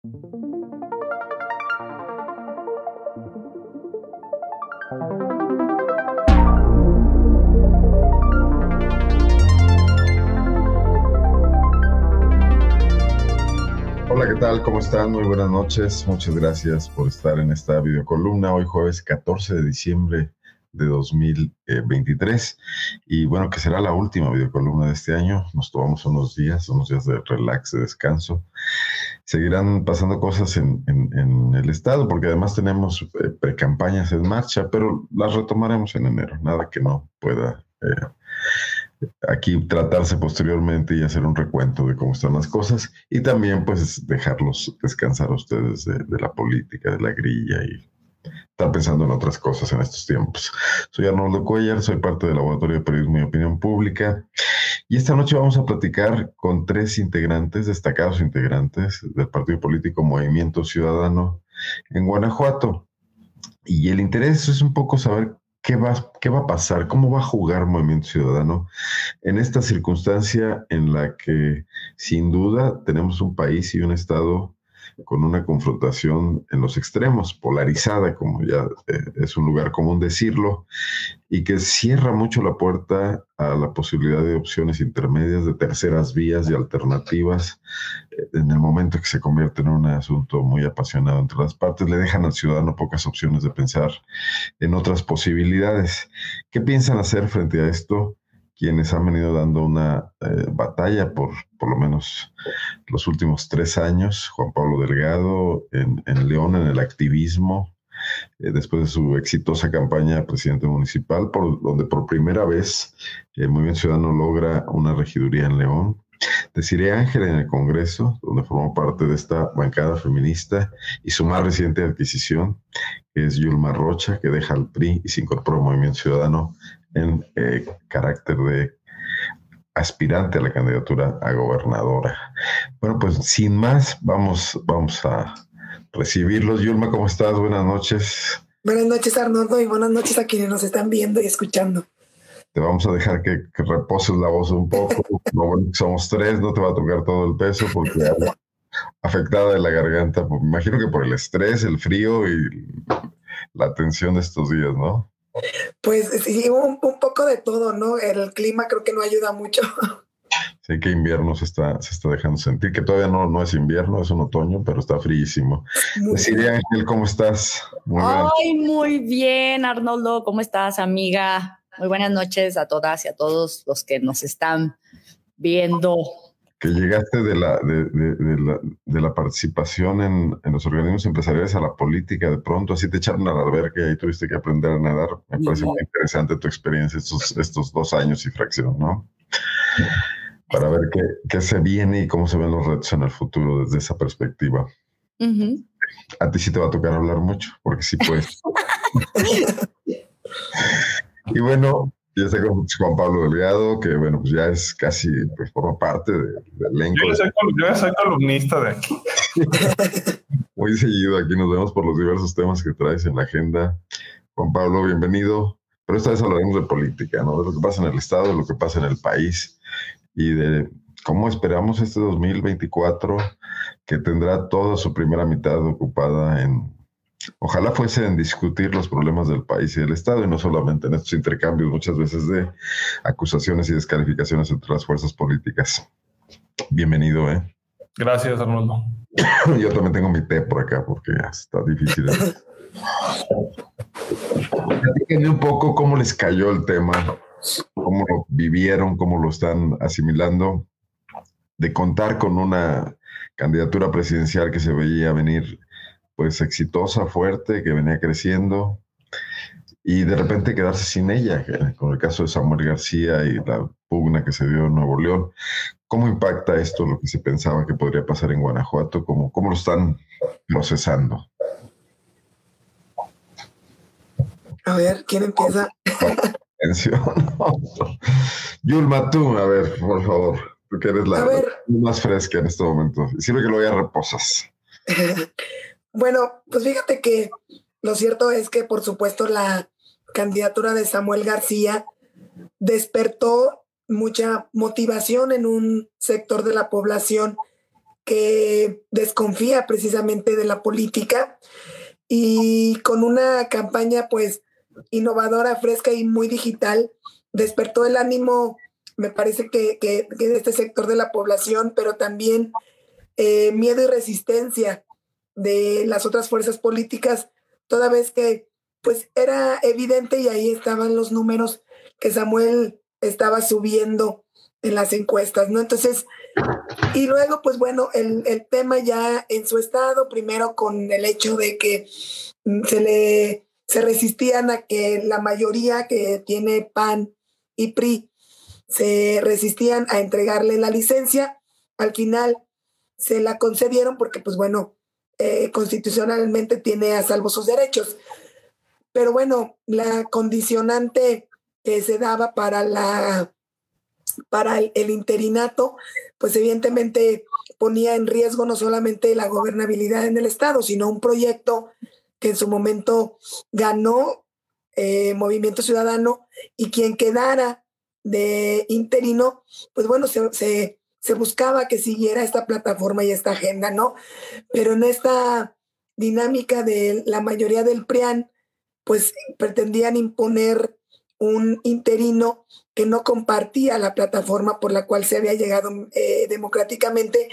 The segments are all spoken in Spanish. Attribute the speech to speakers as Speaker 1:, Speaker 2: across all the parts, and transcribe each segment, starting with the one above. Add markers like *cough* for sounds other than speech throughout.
Speaker 1: Hola, ¿qué tal? ¿Cómo están? Muy buenas noches. Muchas gracias por estar en esta videocolumna hoy jueves 14 de diciembre de 2023 y bueno, que será la última videocolumna de este año. Nos tomamos unos días, unos días de relax, de descanso. Seguirán pasando cosas en, el estado porque además tenemos eh, precampañas en marcha, pero las retomaremos en enero. Nada que no pueda eh, aquí tratarse posteriormente y hacer un recuento de cómo están las cosas y también pues dejarlos descansar a ustedes de, la política, de la grilla y estar pensando en otras cosas en estos tiempos. Soy Arnoldo Cuellar, soy parte del Laboratorio de Periodismo y Opinión Pública y esta noche vamos a platicar con tres integrantes, destacados integrantes del partido político Movimiento Ciudadano en Guanajuato. Y el interés es un poco saber ¿Qué va, ¿Qué va a pasar? ¿Cómo va a jugar Movimiento Ciudadano en esta circunstancia en la que sin duda tenemos un país y un Estado con una confrontación en los extremos, polarizada, como ya eh, es un lugar común decirlo, y que cierra mucho la puerta a la posibilidad de opciones intermedias, de terceras vías y alternativas, eh, en el momento que se convierte en un asunto muy apasionado entre las partes, le dejan al ciudadano pocas opciones de pensar en otras posibilidades. ¿Qué piensan hacer frente a esto? Quienes han venido dando una eh, batalla por por lo menos los últimos tres años, Juan Pablo Delgado en, León, en el activismo, eh, después de su exitosa campaña presidente municipal, por donde por primera vez el Movimiento Ciudadano logra una regiduría en León. Desiree Ángel en el Congreso, donde formó parte de esta bancada feminista, y su más reciente adquisición, que es Yulma Rocha, que deja al PRI y se incorpora al Movimiento Ciudadano en eh, carácter de aspirante a la candidatura a gobernadora. Bueno, pues sin más, vamos, vamos a recibirlos. Yulma, ¿cómo estás? Buenas noches.
Speaker 2: Buenas noches, Arnoldo, y buenas noches a quienes nos están viendo y escuchando.
Speaker 1: Te vamos a dejar que, reposes la voz un poco. *laughs* somos tres, no te va a tocar todo el peso porque *laughs* afectada de la garganta, me imagino que por el estrés, el frío y la tensión de estos días, ¿no?
Speaker 2: Pues sí, un, poco de todo, ¿no? El clima creo que no ayuda mucho.
Speaker 1: Sí, que invierno se está, se está dejando sentir, que todavía no, no es invierno, es un otoño, pero está fríísimo. Deciría, Ángel, ¿cómo estás?
Speaker 3: Muy Ay, muy bien, Arnoldo, ¿cómo estás, amiga? Muy buenas noches a todas y a todos los que nos están viendo
Speaker 1: que llegaste de la, de, de, la, de la, participación en, en, los organismos empresariales a la política, de pronto así te echaron a la alberca y tuviste que aprender a nadar. Me parece muy interesante tu experiencia estos, estos dos años y fracción, ¿no? Para ver qué, qué, se viene y cómo se ven los retos en el futuro desde esa perspectiva. A ti sí te va a tocar hablar mucho, porque sí puedes. *laughs* y bueno, ya está con Juan Pablo Delgado, que bueno, pues ya es casi, pues forma parte del elenco.
Speaker 4: Yo ya soy, columnista de aquí. *laughs*
Speaker 1: Muy seguido aquí nos vemos por los diversos temas que traes en la agenda. Juan Pablo, bienvenido. Pero esta vez hablaremos de política, ¿no? De lo que pasa en el Estado, de lo que pasa en el país y de cómo esperamos este 2024 que tendrá toda su primera mitad ocupada en Ojalá fuese en discutir los problemas del país y del Estado y no solamente en estos intercambios muchas veces de acusaciones y descalificaciones entre las fuerzas políticas. Bienvenido, ¿eh?
Speaker 4: Gracias, Arnoldo. *coughs*
Speaker 1: Yo también tengo mi té por acá porque está difícil. Díganme un poco cómo les cayó el tema, cómo lo vivieron, cómo lo están asimilando, de contar con una candidatura presidencial que se veía venir pues exitosa, fuerte, que venía creciendo y de repente quedarse sin ella, con el caso de Samuel García y la pugna que se dio en Nuevo León. ¿Cómo impacta esto lo que se pensaba que podría pasar en Guanajuato? ¿Cómo, cómo lo están procesando?
Speaker 2: A ver, ¿quién empieza? *laughs*
Speaker 1: Yulma, tú, a ver, por favor, tú que eres la, más fresca en este momento. Sirve que lo a reposas. *laughs*
Speaker 2: Bueno, pues fíjate que lo cierto es que, por supuesto, la candidatura de Samuel García despertó mucha motivación en un sector de la población que desconfía precisamente de la política y con una campaña pues innovadora, fresca y muy digital, despertó el ánimo, me parece que, que, de este sector de la población, pero también eh, miedo y resistencia de las otras fuerzas políticas, toda vez que pues era evidente y ahí estaban los números que Samuel estaba subiendo en las encuestas, ¿no? Entonces, y luego, pues bueno, el, el, tema ya en su estado, primero con el hecho de que se le se resistían a que la mayoría que tiene PAN y PRI se resistían a entregarle la licencia. Al final se la concedieron porque, pues bueno, eh, constitucionalmente tiene a salvo sus derechos. Pero bueno, la condicionante que se daba para la para el, interinato, pues evidentemente ponía en riesgo no solamente la gobernabilidad en el Estado, sino un proyecto que en su momento ganó eh, Movimiento Ciudadano y quien quedara de interino, pues bueno, se, se, se, buscaba que siguiera esta plataforma y esta agenda, ¿no? Pero en esta dinámica de la mayoría del PRIAN, pues pretendían imponer un interino que no compartía la plataforma por la cual se había llegado eh, democráticamente.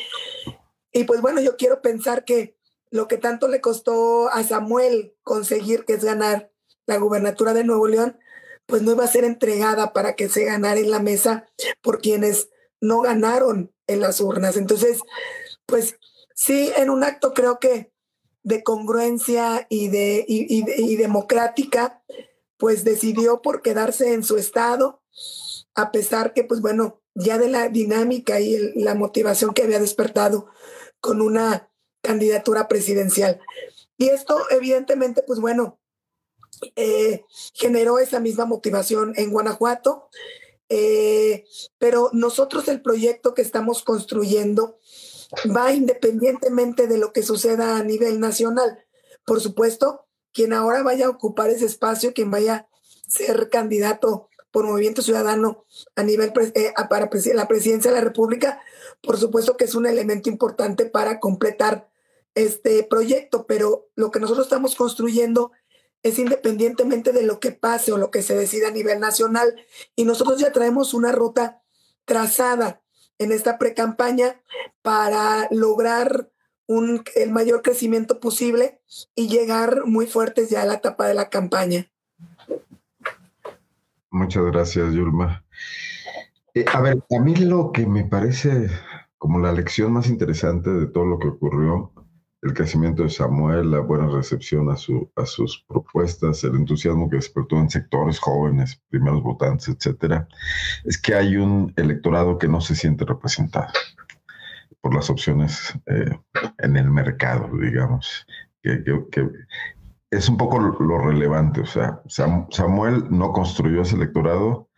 Speaker 2: Y pues bueno, yo quiero pensar que lo que tanto le costó a Samuel conseguir, que es ganar la gubernatura de Nuevo León, pues no iba a ser entregada para que se ganara en la mesa por quienes no ganaron en las urnas. Entonces, pues sí, en un acto creo que de congruencia y, de, y, democrática, pues decidió por quedarse en su estado, a pesar que, pues bueno, ya de la dinámica y la motivación que había despertado con una candidatura presidencial. Y esto, evidentemente, pues bueno, eh, generó esa misma motivación en Guanajuato. Eh, pero nosotros el proyecto que estamos construyendo va independientemente de lo que suceda a nivel nacional. Por supuesto, quien ahora vaya a ocupar ese espacio, quien vaya a ser candidato por Movimiento Ciudadano a nivel eh, para la presidencia de la República, por supuesto que es un elemento importante para completar este proyecto, pero lo que nosotros estamos construyendo es independientemente de lo que pase o lo que se decida a nivel nacional. Y nosotros ya traemos una ruta trazada en esta pre-campaña para lograr un, el mayor crecimiento posible y llegar muy fuertes ya a la etapa de la campaña.
Speaker 1: Muchas gracias, Yulma. Eh, a ver, a mí lo que me parece como la lección más interesante de todo lo que ocurrió el crecimiento de Samuel, la buena recepción a, su, a sus propuestas, el entusiasmo que despertó en sectores jóvenes, primeros votantes, etcétera, es que hay un electorado que no se siente representado por las opciones eh, en el mercado, digamos, que, que, es un poco lo relevante. O sea, Samuel no construyó ese electorado,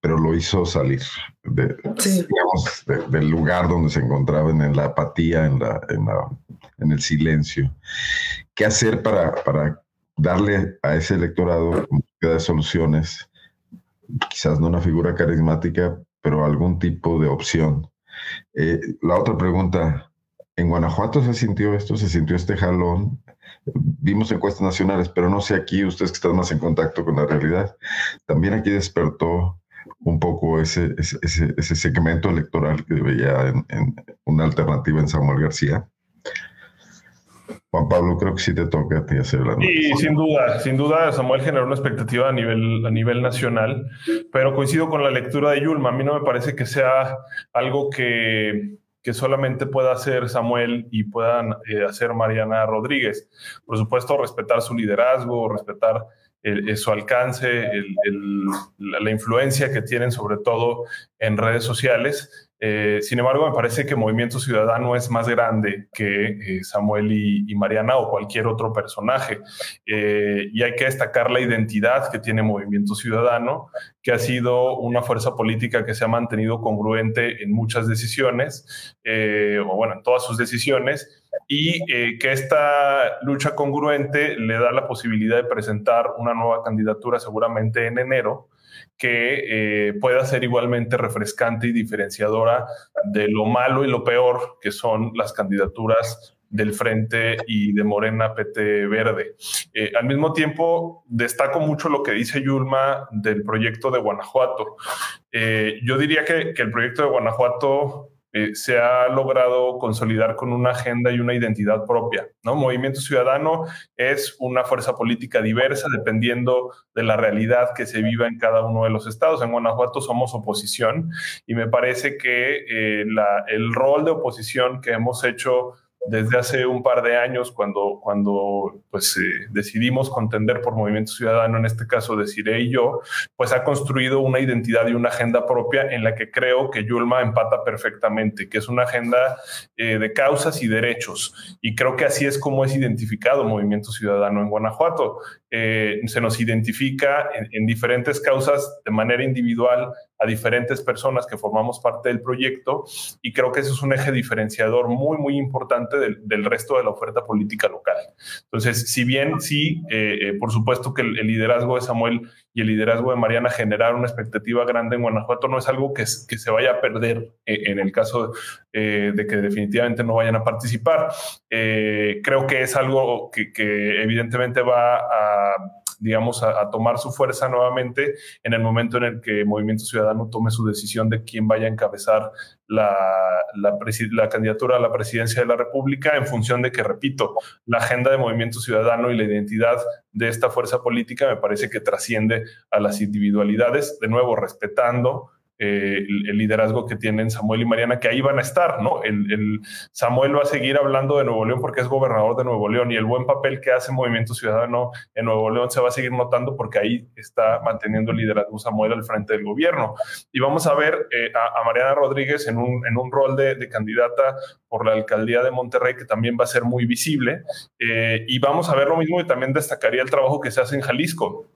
Speaker 1: pero lo hizo salir de, del lugar donde se encontraban, en la apatía, en, la, en, la, en el silencio. ¿Qué hacer para, para darle a ese electorado de soluciones? Quizás no una figura carismática, pero algún tipo de opción. Eh, la otra pregunta, ¿en Guanajuato se sintió esto? ¿Se sintió este jalón? Vimos encuestas nacionales, pero no sé aquí, ustedes que están más en contacto con la realidad, también aquí despertó un poco ese, ese, ese segmento electoral que veía en, una alternativa en Samuel García. Juan Pablo, creo que sí te toca a ti hacer la
Speaker 4: Sí, sin duda, sin duda Samuel generó una expectativa a nivel, a nivel nacional, pero coincido con la lectura de Yulma. A mí no me parece que sea algo que, que solamente pueda hacer Samuel y puedan eh, hacer Mariana Rodríguez. Por supuesto, respetar su liderazgo, respetar su alcance, la influencia que tienen sobre todo en redes sociales. Eh, sin embargo, me parece que Movimiento Ciudadano es más grande que eh, Samuel y, Mariana o cualquier otro personaje. Eh, y hay que destacar la identidad que tiene Movimiento Ciudadano, que ha sido una fuerza política que se ha mantenido congruente en muchas decisiones, o bueno, en todas sus decisiones, y que esta lucha congruente le da la posibilidad de presentar una nueva candidatura seguramente en enero, que eh, pueda ser igualmente refrescante y diferenciadora de lo malo y lo peor que son las candidaturas del Frente y de Morena PT Verde. Eh, al mismo tiempo, destaco mucho lo que dice Yulma del proyecto de Guanajuato. Eh, yo diría que, que, el proyecto de Guanajuato eh, se ha logrado consolidar con una agenda y una identidad propia. ¿no? Movimiento Ciudadano es una fuerza política diversa dependiendo de la realidad que se viva en cada uno de los estados. En Guanajuato somos oposición y me parece que la, el rol de oposición que hemos hecho desde hace un par de años, cuando, cuando pues, eh, decidimos contender por Movimiento Ciudadano, en este caso Desiree y yo, pues ha construido una identidad y una agenda propia en la que creo que Yulma empata perfectamente, que es una agenda eh, de causas y derechos. Y creo que así es como es identificado Movimiento Ciudadano en Guanajuato. Eh, se nos identifica en diferentes causas de manera individual a diferentes personas que formamos parte del proyecto y creo que eso es un eje diferenciador muy, muy importante del, resto de la oferta política local. Entonces, si bien sí, eh, eh, por supuesto que el, liderazgo de Samuel y el liderazgo de Mariana generaron una expectativa grande en Guanajuato, no es algo que, que se vaya a perder eh, en el caso de que definitivamente no vayan a participar. creo que es algo que, que evidentemente va a digamos, a, tomar su fuerza nuevamente en el momento en el que Movimiento Ciudadano tome su decisión de quién vaya a encabezar la, la, candidatura a la presidencia de la República en función de que, repito, la agenda de Movimiento Ciudadano y la identidad de esta fuerza política me parece que trasciende a las individualidades, de nuevo respetando eh, el, liderazgo que tienen Samuel y Mariana, que ahí van a estar, ¿no? El, Samuel va a seguir hablando de Nuevo León porque es gobernador de Nuevo León y el buen papel que hace Movimiento Ciudadano en Nuevo León se va a seguir notando porque ahí está manteniendo el liderazgo Samuel al frente del gobierno. Y vamos a ver eh, a, Mariana Rodríguez en un, en un rol de, candidata por la alcaldía de Monterrey que también va a ser muy visible. Eh, y vamos a ver lo mismo y también destacaría el trabajo que se hace en Jalisco.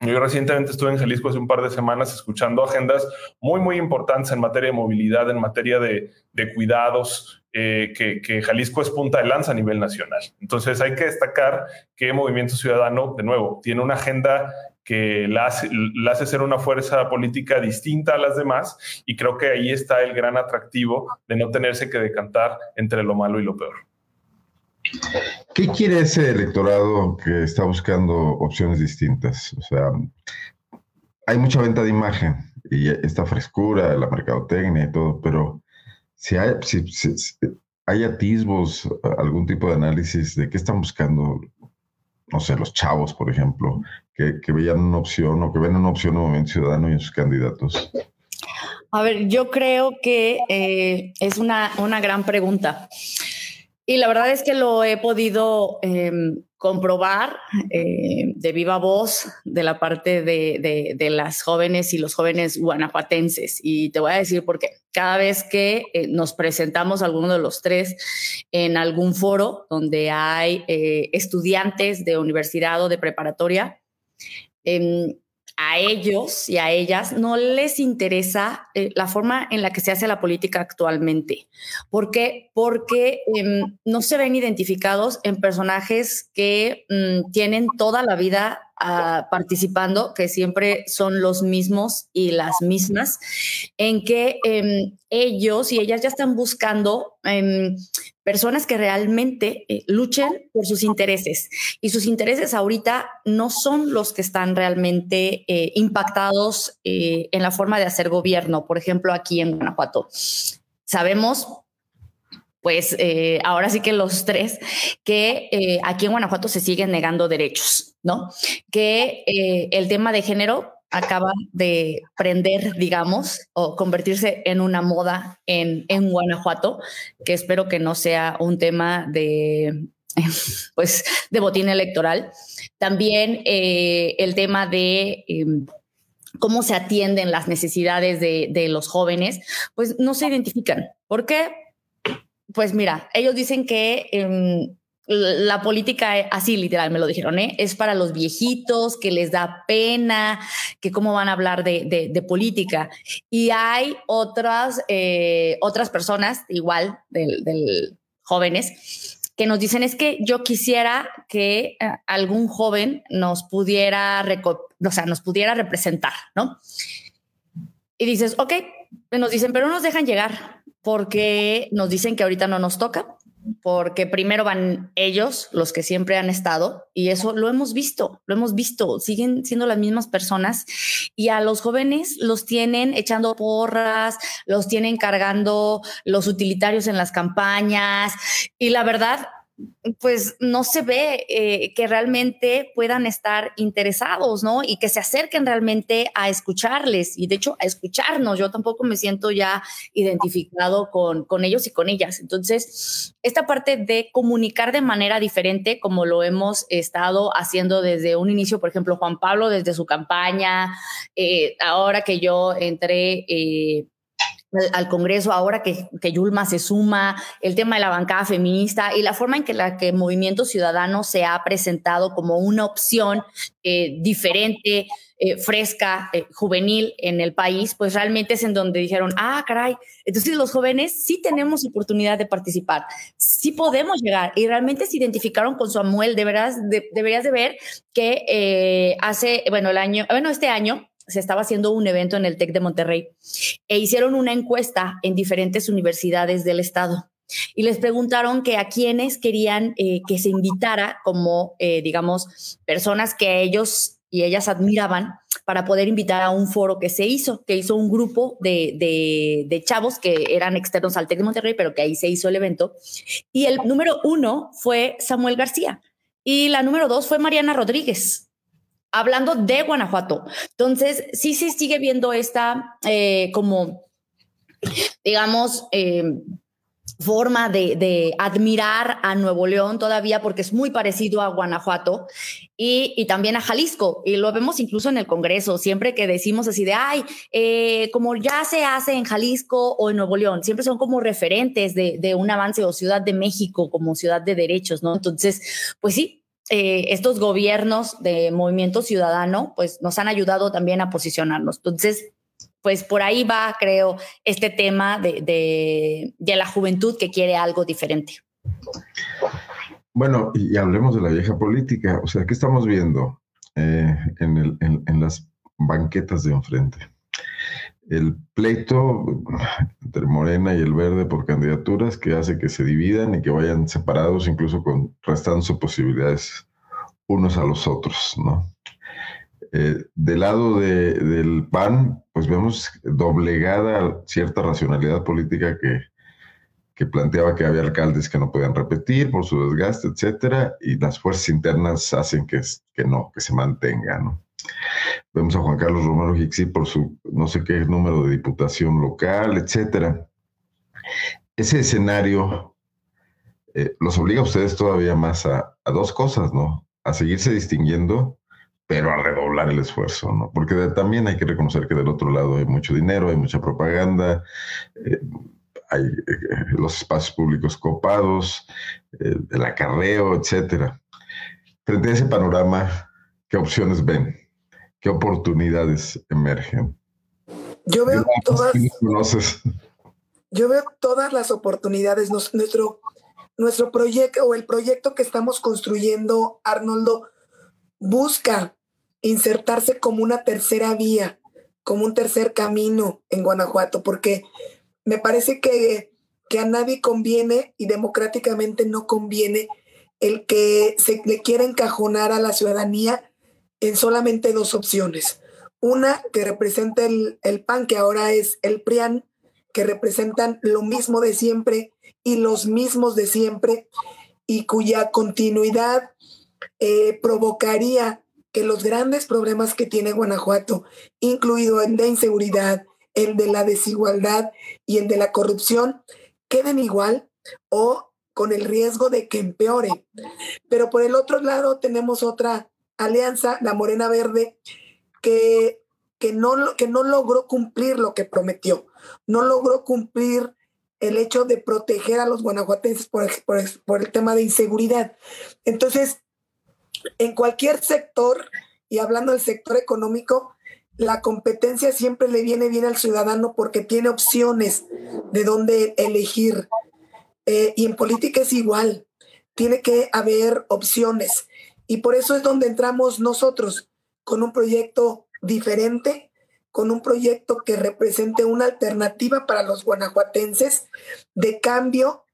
Speaker 4: Yo recientemente estuve en Jalisco hace un par de semanas escuchando agendas muy, muy importantes en materia de movilidad, en materia de, cuidados, eh, que, Jalisco es punta de lanza a nivel nacional. Entonces hay que destacar que Movimiento Ciudadano, de nuevo, tiene una agenda que la hace, ser una fuerza política distinta a las demás y creo que ahí está el gran atractivo de no tenerse que decantar entre lo malo y lo peor.
Speaker 1: ¿Qué quiere ese electorado que está buscando opciones distintas? O sea, hay mucha venta de imagen y esta frescura, la mercadotecnia y todo, pero si hay, atisbos, algún tipo de análisis de qué están buscando, no sé, los chavos, por ejemplo, que, veían una opción o que ven una opción en Movimiento Ciudadano y en sus candidatos.
Speaker 3: A ver, yo creo que eh, es una, una gran pregunta. Y la verdad es que lo he podido em, comprobar eh, de viva voz de la parte de, de, las jóvenes y los jóvenes guanajuatenses. Y te voy a decir por qué. Cada vez que eh, nos presentamos alguno de los tres en algún foro donde hay eh, estudiantes de universidad o de preparatoria, em, a ellos y a ellas no les interesa eh, la forma en la que se hace la política actualmente. ¿Por qué? Porque em, no se ven identificados en personajes que mm, tienen toda la vida ah, participando, que siempre son los mismos y las mismas, en que em, ellos y ellas ya están buscando em, personas que realmente eh, luchen por sus intereses. Y sus intereses ahorita no son los que están realmente eh, impactados eh, en la forma de hacer gobierno, por ejemplo, aquí en Guanajuato. Sabemos pues ahora sí que los tres, que aquí en Guanajuato se siguen negando derechos, ¿no? Que el tema de género acaba de prender, digamos, o convertirse en una moda en, en Guanajuato, que espero que no sea un tema de, *laughs* pues, de botín electoral. También eh, el tema de... Em, cómo se atienden las necesidades de, de, los jóvenes, pues no se identifican. ¿Por qué? Pues mira, ellos dicen que em, la política, así literal me lo dijeron, ¿eh? es para los viejitos, que les da pena, que cómo van a hablar de, política. Y hay otras, eh, otras personas, igual, del, jóvenes, que nos dicen es que yo quisiera que eh, algún joven nos pudiera, o sea, nos pudiera representar, ¿no? Y dices, ok, nos dicen, pero no nos dejan llegar porque nos dicen que ahorita no nos toca, porque primero van ellos, los que siempre han estado, y eso lo hemos visto, lo hemos visto, siguen siendo las mismas personas, y a los jóvenes los tienen echando porras, los tienen cargando los utilitarios en las campañas, y la verdad, pues no se ve eh, que realmente puedan estar interesados, ¿no? Y que se acerquen realmente a escucharles y de hecho a escucharnos. Yo tampoco me siento ya identificado con, con ellos y con ellas. Entonces, esta parte de comunicar de manera diferente, como lo hemos estado haciendo desde un inicio, por ejemplo, Juan Pablo desde su campaña, eh, ahora que yo entré... Eh, al, Congreso, ahora que, que, Yulma se suma, el tema de la bancada feminista y la forma en que la que Movimiento Ciudadano se ha presentado como una opción eh, diferente, eh, fresca, eh, juvenil en el país, pues realmente es en donde dijeron, ah, caray, entonces los jóvenes sí tenemos oportunidad de participar, sí podemos llegar y realmente se identificaron con Samuel, deberás, de, deberías de ver que hace, bueno, el año, bueno, este año se estaba haciendo un evento en el TEC de Monterrey e hicieron una encuesta en diferentes universidades del estado y les preguntaron que a quienes querían eh, que se invitara como, eh, digamos, personas que ellos y ellas admiraban para poder invitar a un foro que se hizo, que hizo un grupo de, de, de, chavos que eran externos al TEC de Monterrey, pero que ahí se hizo el evento. Y el número uno fue Samuel García y la número dos fue Mariana Rodríguez hablando de Guanajuato. Entonces, sí se sigue viendo esta eh, como, digamos, eh, forma de, admirar a Nuevo León todavía porque es muy parecido a Guanajuato y, también a Jalisco. Y lo vemos incluso en el Congreso, siempre que decimos así de, ay, eh, como ya se hace en Jalisco o en Nuevo León, siempre son como referentes de, de un avance o Ciudad de México como ciudad de derechos, ¿no? Entonces, pues sí, eh, estos gobiernos de movimiento ciudadano, pues nos han ayudado también a posicionarnos. Entonces, pues por ahí va, creo, este tema de, la juventud que quiere algo diferente.
Speaker 1: Bueno, y hablemos de la vieja política. O sea, ¿qué estamos viendo eh, en, en las banquetas de enfrente? El pleito entre Morena y el Verde por candidaturas que hace que se dividan y que vayan separados, incluso con restando posibilidades unos a los otros, ¿no? Eh, del lado del PAN, pues vemos doblegada cierta racionalidad política que, que planteaba que había alcaldes que no podían repetir por su desgaste, etcétera, y las fuerzas internas hacen que, que no, que se mantenga, ¿no? Vemos a Juan Carlos Romero Hixi por su no sé qué número de diputación local, etcétera. Ese escenario eh, los obliga a ustedes todavía más a, dos cosas, ¿no? A seguirse distinguiendo, pero a redoblar el esfuerzo, ¿no? Porque también hay que reconocer que del otro lado hay mucho dinero, hay mucha propaganda, eh, hay eh, los espacios públicos copados, el acarreo, etcétera. Frente a ese panorama, ¿qué opciones ven? ¿Qué oportunidades emergen?
Speaker 2: Yo veo todas. Yo veo todas las oportunidades. nuestro, nuestro proyecto o el proyecto que estamos construyendo, Arnoldo, busca insertarse como una tercera vía, como un tercer camino en Guanajuato, porque me parece que, que a nadie conviene y democráticamente no conviene el que se le quiera encajonar a la ciudadanía en solamente dos opciones. Una que representa el, PAN, que ahora es el PRIAN, que representan lo mismo de siempre y los mismos de siempre, y cuya continuidad eh, provocaría que los grandes problemas que tiene Guanajuato, incluido el de inseguridad, el de la desigualdad y el de la corrupción, queden igual o con el riesgo de que empeore. Pero por el otro lado tenemos otra alianza, la Morena Verde, que, que, no, que no logró cumplir lo que prometió, no logró cumplir el hecho de proteger a los guanajuatenses por, el tema de inseguridad. Entonces, en cualquier sector, y hablando del sector económico, la competencia siempre le viene bien al ciudadano porque tiene opciones de dónde elegir. Eh, y en política es igual. tiene que haber opciones. Y por eso es donde entramos nosotros con un proyecto diferente, con un proyecto que represente una alternativa para los guanajuatenses de cambio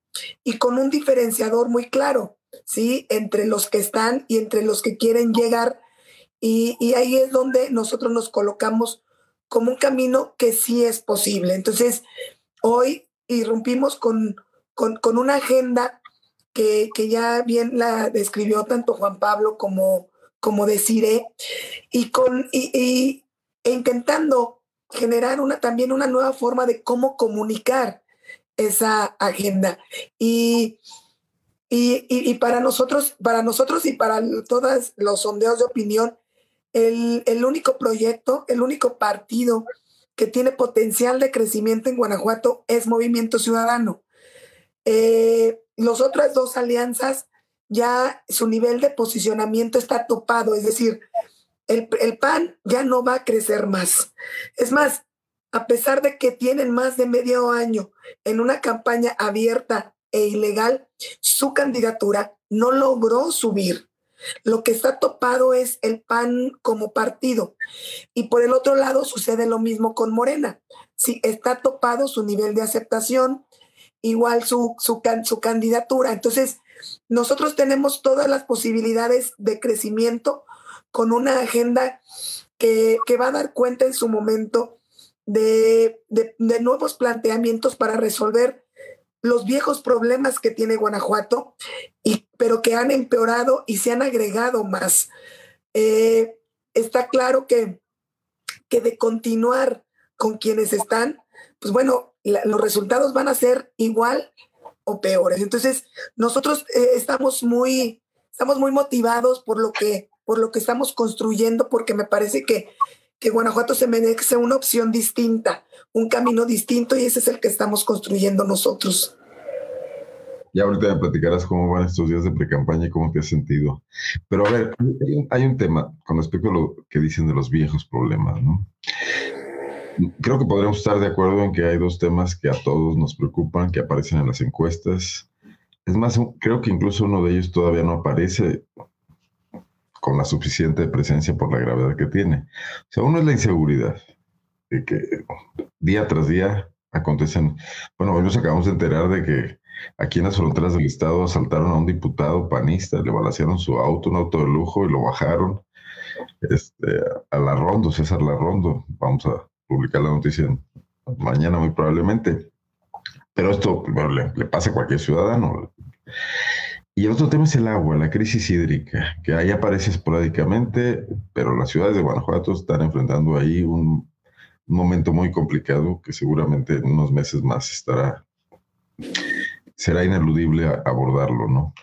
Speaker 2: y con un diferenciador muy claro, ¿sí? Entre los que están y entre los que quieren llegar. Y, ahí es donde nosotros nos colocamos como un camino que sí es posible. Entonces, hoy irrumpimos con, con, una agenda que, ya bien la describió tanto Juan Pablo como, como Desiree, y, con, y, intentando generar una, también una nueva forma de cómo comunicar esa agenda. Y, y, para nosotros, para nosotros y para todos los sondeos de opinión, el, único proyecto, el único partido que tiene potencial de crecimiento en Guanajuato es Movimiento Ciudadano. Eh, las otras dos alianzas ya su nivel de posicionamiento está topado, es decir, el, el, PAN ya no va a crecer más. Es más, a pesar de que tienen más de medio año en una campaña abierta e ilegal, su candidatura no logró subir. Lo que está topado es el PAN como partido. Y por el otro lado sucede lo mismo con Morena. Sí, está topado su nivel de aceptación, igual su, su, su candidatura. Entonces, nosotros tenemos todas las posibilidades de crecimiento con una agenda que, va a dar cuenta en su momento de, de nuevos planteamientos para resolver los viejos problemas que tiene Guanajuato, y, pero que han empeorado y se han agregado más. Eh, está claro que, que de continuar con quienes están, pues bueno, los resultados van a ser igual o peores. Entonces, nosotros eh, estamos muy, estamos muy motivados por lo que, por lo que estamos construyendo, porque me parece que, que Guanajuato se merece una opción distinta, un camino distinto y ese es el que estamos construyendo nosotros.
Speaker 1: Ya ahorita me platicarás cómo van estos días de pre-campaña y cómo te has sentido. Pero a ver, hay un tema con respecto a lo que dicen de los viejos problemas, ¿no? Creo que podríamos estar de acuerdo en que hay dos temas que a todos nos preocupan, que aparecen en las encuestas. Es más, creo que incluso uno de ellos todavía no aparece con la suficiente presencia por la gravedad que tiene. O sea, uno es la inseguridad, de que día tras día acontecen, bueno, hoy nos acabamos de enterar de que aquí en las fronteras del estado asaltaron a un diputado panista, le balacearon su auto, un auto de lujo y lo bajaron este, a Larrondo, César Larrondo. Vamos a publicar la noticia mañana muy probablemente. Pero esto le, pasa a cualquier ciudadano. Y el otro tema es el agua, la crisis hídrica, que ahí aparece esporádicamente, pero las ciudades de Guanajuato están enfrentando ahí un un momento muy complicado que seguramente en unos meses más estará, será ineludible abordarlo, ¿no?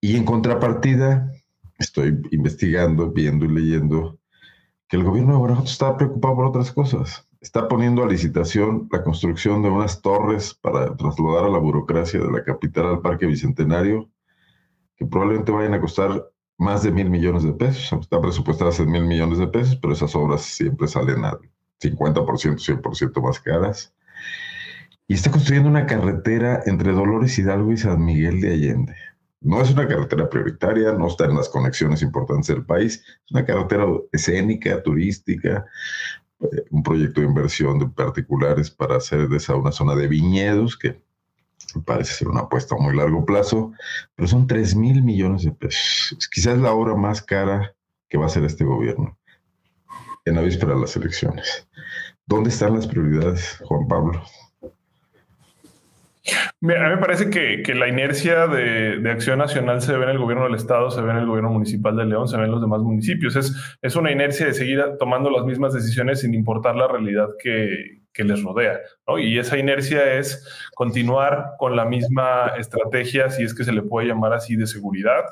Speaker 1: Y en contrapartida, estoy investigando, viendo y leyendo que el gobierno de Guanajuato está preocupado por otras cosas. Está poniendo a licitación la construcción de unas torres para trasladar a la burocracia de la capital al Parque Bicentenario, que probablemente vayan a costar más de mil millones de pesos. Está presupuestadas en mil millones de pesos, pero esas obras siempre salen a 50%, 100% más caras. Y está construyendo una carretera entre Dolores Hidalgo y San Miguel de Allende. No es una carretera prioritaria, no está en las conexiones importantes del país, es una carretera escénica, turística, eh, un proyecto de inversión de particulares para hacer de esa una zona de viñedos que parece ser una apuesta a muy largo plazo, pero son 3 mil millones de pesos. Quizás la obra más cara que va a hacer este gobierno en la víspera de las elecciones. ¿Dónde están las prioridades, Juan Pablo?
Speaker 4: A mí me parece que, la inercia de, acción nacional se ve en el gobierno del Estado, se ve en el gobierno municipal de León, se ve en los demás municipios. Es, es una inercia de seguir tomando las mismas decisiones sin importar la realidad que, que les rodea. Y esa inercia es continuar con la misma estrategia, si es que se le puede llamar así, de seguridad,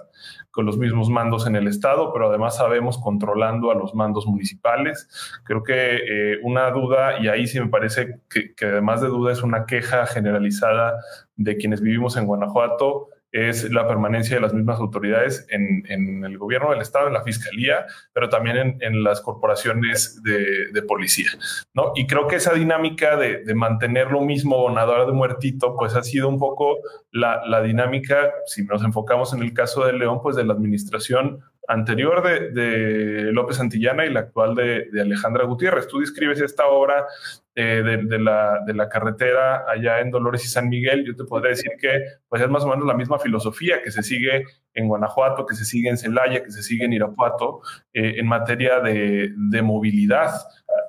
Speaker 4: con los mismos mandos en el Estado, pero además sabemos controlando a los mandos municipales. Creo que eh, una duda, y ahí sí me parece que, que además de duda es una queja generalizada de quienes vivimos en Guanajuato, es la permanencia de las mismas autoridades en, el gobierno del Estado, en la Fiscalía, pero también en, las corporaciones de, policía. ¿no? Y creo que esa dinámica de, mantener lo mismo nadar de muertito, pues ha sido un poco la, la dinámica, si nos enfocamos en el caso de León, pues de la administración anterior de, López Santillana y la actual de, Alejandra Gutiérrez. Tú describes esta obra eh, de, la, carretera allá en Dolores y San Miguel. Yo te podría decir que pues, es más o menos la misma filosofía que se sigue en Guanajuato, que se sigue en Celaya, que se sigue en Irapuato eh, en materia de, movilidad.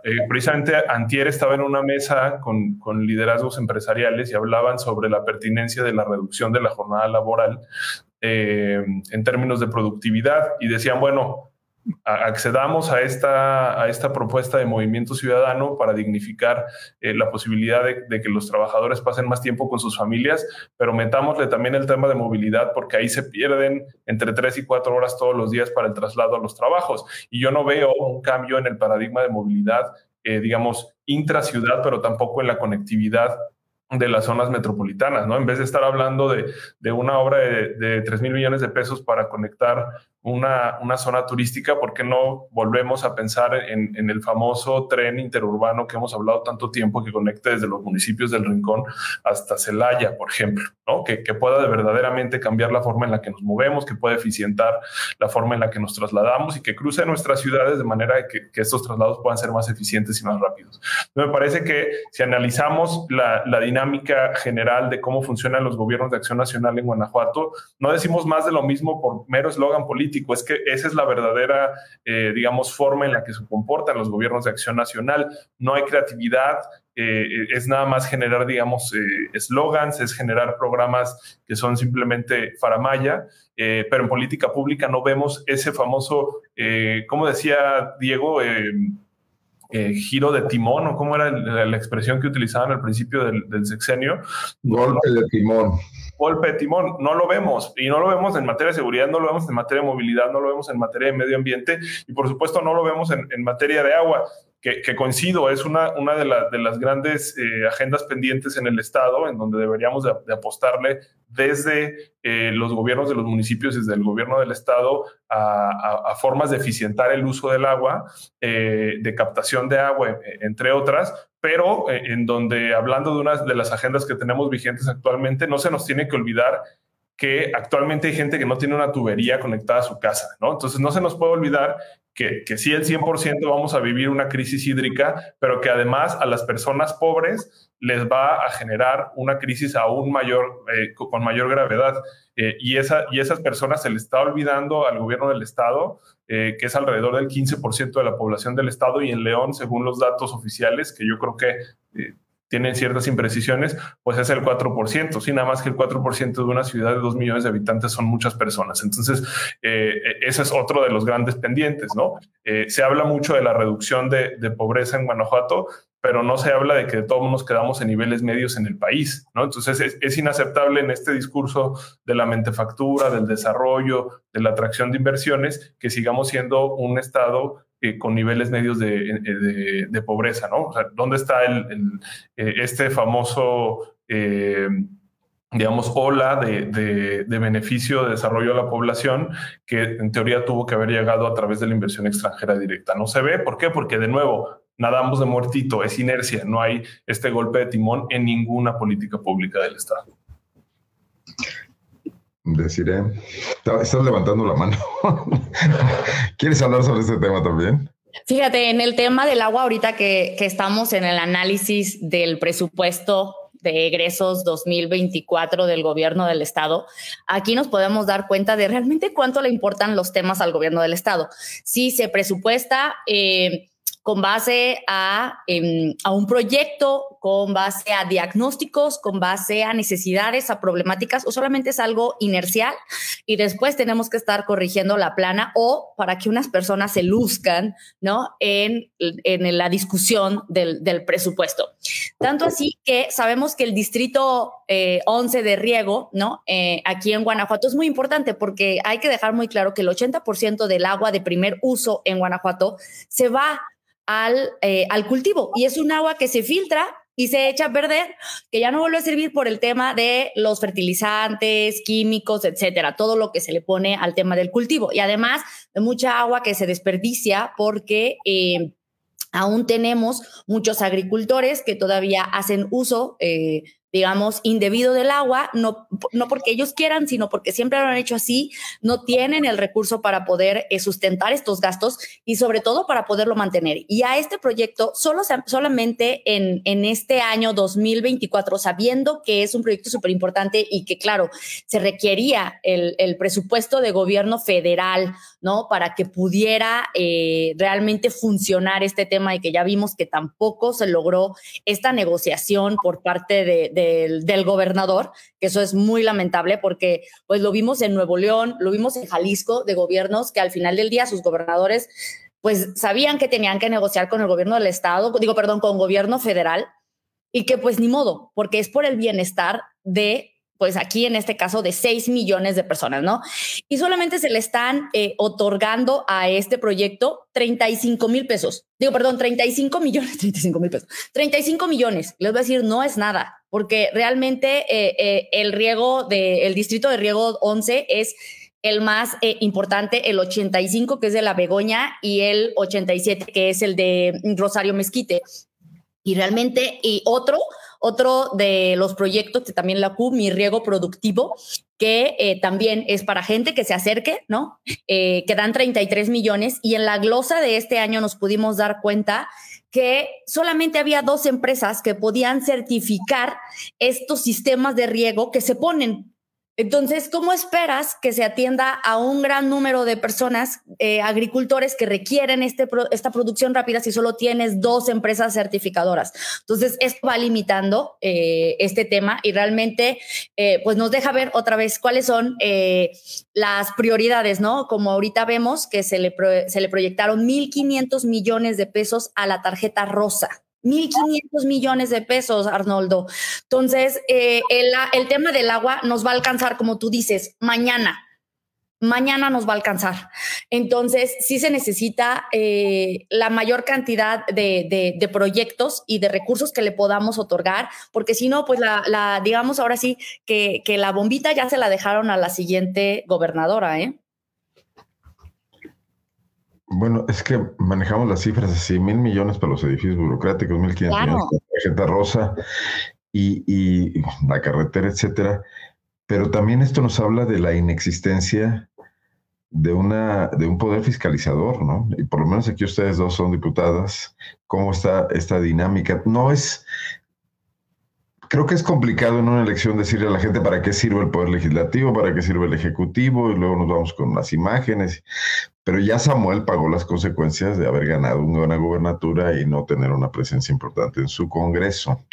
Speaker 4: Eh, precisamente Antier estaba en una mesa con, con, liderazgos empresariales y hablaban sobre la pertinencia de la reducción de la jornada laboral eh, en términos de productividad y decían, bueno, accedamos a esta, a esta propuesta de movimiento ciudadano para dignificar eh, la posibilidad de, que los trabajadores pasen más tiempo con sus familias, pero metámosle también el tema de movilidad porque ahí se pierden entre tres y cuatro horas todos los días para el traslado a los trabajos. Y yo no veo un cambio en el paradigma de movilidad, eh, digamos, intraciudad, pero tampoco en la conectividad de las zonas metropolitanas, ¿no? En vez de estar hablando de, de una obra de, de 3 mil millones de pesos para conectar una, una, zona turística, ¿por qué no volvemos a pensar en, en, el famoso tren interurbano que hemos hablado tanto tiempo que conecte desde los municipios del Rincón hasta Celaya, por ejemplo, ¿no? que, que pueda verdaderamente cambiar la forma en la que nos movemos, que pueda eficientar la forma en la que nos trasladamos y que cruce nuestras ciudades de manera que, que estos traslados puedan ser más eficientes y más rápidos. Me parece que si analizamos la, la dinámica general de cómo funcionan los gobiernos de acción nacional en Guanajuato, no decimos más de lo mismo por mero eslogan político, es que esa es la verdadera, eh, digamos, forma en la que se comportan los gobiernos de acción nacional. No hay creatividad, eh, es nada más generar, digamos, eh, eslogans, es generar programas que son simplemente faramaya, pero en política pública no vemos ese famoso, como decía Diego, giro de timón, o cómo era la, expresión que utilizaban al principio del, del sexenio.
Speaker 1: Golpe de timón
Speaker 4: golpe de timón. No lo vemos y no lo vemos en materia de seguridad, no lo vemos en materia de movilidad, no lo vemos en materia de medio ambiente y por supuesto no lo vemos en, en materia de agua que, coincido, es una, una de, las grandes eh, agendas pendientes en el Estado, en donde deberíamos de, apostarle desde eh, los gobiernos de los municipios, desde el gobierno del Estado, a, formas de eficientar el uso del agua, eh, de captación de agua, entre otras, pero en donde, hablando de una de las agendas que tenemos vigentes actualmente, no se nos tiene que olvidar que actualmente hay gente que no tiene una tubería conectada a su casa, ¿no? Entonces no se nos puede olvidar que, que sí el 100% vamos a vivir una crisis hídrica, pero que además a las personas pobres les va a generar una crisis aún mayor, eh, con mayor gravedad. Eh, y, esa, y esas personas se les está olvidando al gobierno del Estado, eh, que es alrededor del 15% de la población del Estado, y en León, según los datos oficiales, que yo creo que tienen ciertas imprecisiones, pues es el 4%. Sí, nada más que el 4% de una ciudad de 2 millones de habitantes son muchas personas. Entonces, eh, ese es otro de los grandes pendientes, ¿no? Eh, se habla mucho de la reducción de, pobreza en Guanajuato, pero no se habla de que todos nos quedamos en niveles medios en el país, ¿no? Entonces, es, es inaceptable en este discurso de la mentefactura, del desarrollo, de la atracción de inversiones, que sigamos siendo un Estado eh, con niveles medios de, eh, de, pobreza, ¿no? O sea, ¿dónde está el, eh, este famoso, digamos, ola de, de, beneficio de desarrollo a la población que en teoría tuvo que haber llegado a través de la inversión extranjera directa? No se ve, ¿por qué? Porque de nuevo, nadamos de muertito, es inercia, no hay este golpe de timón en ninguna política pública del Estado.
Speaker 1: Deciré, estás levantando la mano. *laughs* ¿Quieres hablar sobre este tema también?
Speaker 3: Fíjate, en el tema del agua, ahorita que, que estamos en el análisis del presupuesto de egresos 2024 del gobierno del estado, aquí nos podemos dar cuenta de realmente cuánto le importan los temas al gobierno del estado. Si se presupuesta eh, con base a, em, a, un proyecto, con base a diagnósticos, con base a necesidades, a problemáticas, o solamente es algo inercial y después tenemos que estar corrigiendo la plana o para que unas personas se luzcan, ¿no? En, en la discusión del, del, presupuesto. Tanto así que sabemos que el distrito 11 eh, de riego, ¿no? Eh, aquí en Guanajuato es muy importante porque hay que dejar muy claro que el 80% del agua de primer uso en Guanajuato se va al, eh, al cultivo y es un agua que se filtra y se echa a perder, que ya no vuelve a servir por el tema de los fertilizantes, químicos, etcétera, todo lo que se le pone al tema del cultivo. Y además de mucha agua que se desperdicia porque... Eh, aún tenemos muchos agricultores que todavía hacen uso eh, digamos, indebido del agua, no, no porque ellos quieran, sino porque siempre lo han hecho así, no tienen el recurso para poder eh, sustentar estos gastos y sobre todo para poderlo mantener. Y a este proyecto, solo, solamente en, en este año 2024, sabiendo que es un proyecto súper importante y que, claro, se requería el, el, presupuesto de gobierno federal, ¿no? Para que pudiera eh, realmente funcionar este tema y que ya vimos que tampoco se logró esta negociación por parte de del, gobernador, que eso es muy lamentable porque pues lo vimos en Nuevo León, lo vimos en Jalisco, de gobiernos que al final del día sus gobernadores pues sabían que tenían que negociar con el gobierno del estado, digo, perdón, con gobierno federal y que pues ni modo, porque es por el bienestar de pues aquí en este caso de 6 millones de personas, ¿no? Y solamente se le están eh, otorgando a este proyecto 35 mil pesos. Digo, perdón, 35 millones, *laughs* 35 mil pesos. 35 millones. Les voy a decir, no es nada, porque realmente eh, eh, el riego del distrito de riego 11 es el más importante, el 85 que es de la Begoña y el 87 que es el de Rosario Mezquite. Y realmente, y otro, otro de los proyectos que también la CUB, mi riego productivo, que eh, también es para gente que se acerque, ¿no? Eh, que dan 33 millones y en la glosa de este año nos pudimos dar cuenta que solamente había dos empresas que podían certificar estos sistemas de riego que se ponen entonces, ¿cómo esperas que se atienda a un gran número de personas, eh, agricultores que requieren este esta producción rápida si solo tienes dos empresas certificadoras? Entonces, esto va limitando eh, este tema y realmente eh, pues nos deja ver otra vez cuáles son las prioridades, ¿no? Como ahorita vemos que se le, se le proyectaron 1.500 millones de pesos a la tarjeta rosa. 1.500 millones de pesos, Arnoldo. Entonces, eh, el, tema del agua nos va a alcanzar, como tú dices, mañana. Mañana nos va a alcanzar. Entonces, sí se necesita eh, la mayor cantidad de, proyectos y de recursos que le podamos otorgar, porque si no, pues la, digamos ahora sí que, que la bombita ya se la dejaron a la siguiente gobernadora, ¿eh?
Speaker 1: Bueno, es que manejamos las cifras así, mil millones para los edificios burocráticos, mil quinientos millones para la tarjeta rosa y, y, la carretera, etcétera. Pero también esto nos habla de la inexistencia de una de un poder fiscalizador, ¿no? Y por lo menos aquí ustedes dos son diputadas. ¿Cómo está esta dinámica? No es creo que es complicado en una elección decirle a la gente para qué sirve el poder legislativo, para qué sirve el ejecutivo, y luego nos vamos con las imágenes. Pero ya Samuel pagó las consecuencias de haber ganado una gobernatura y no tener una presencia importante en su Congreso.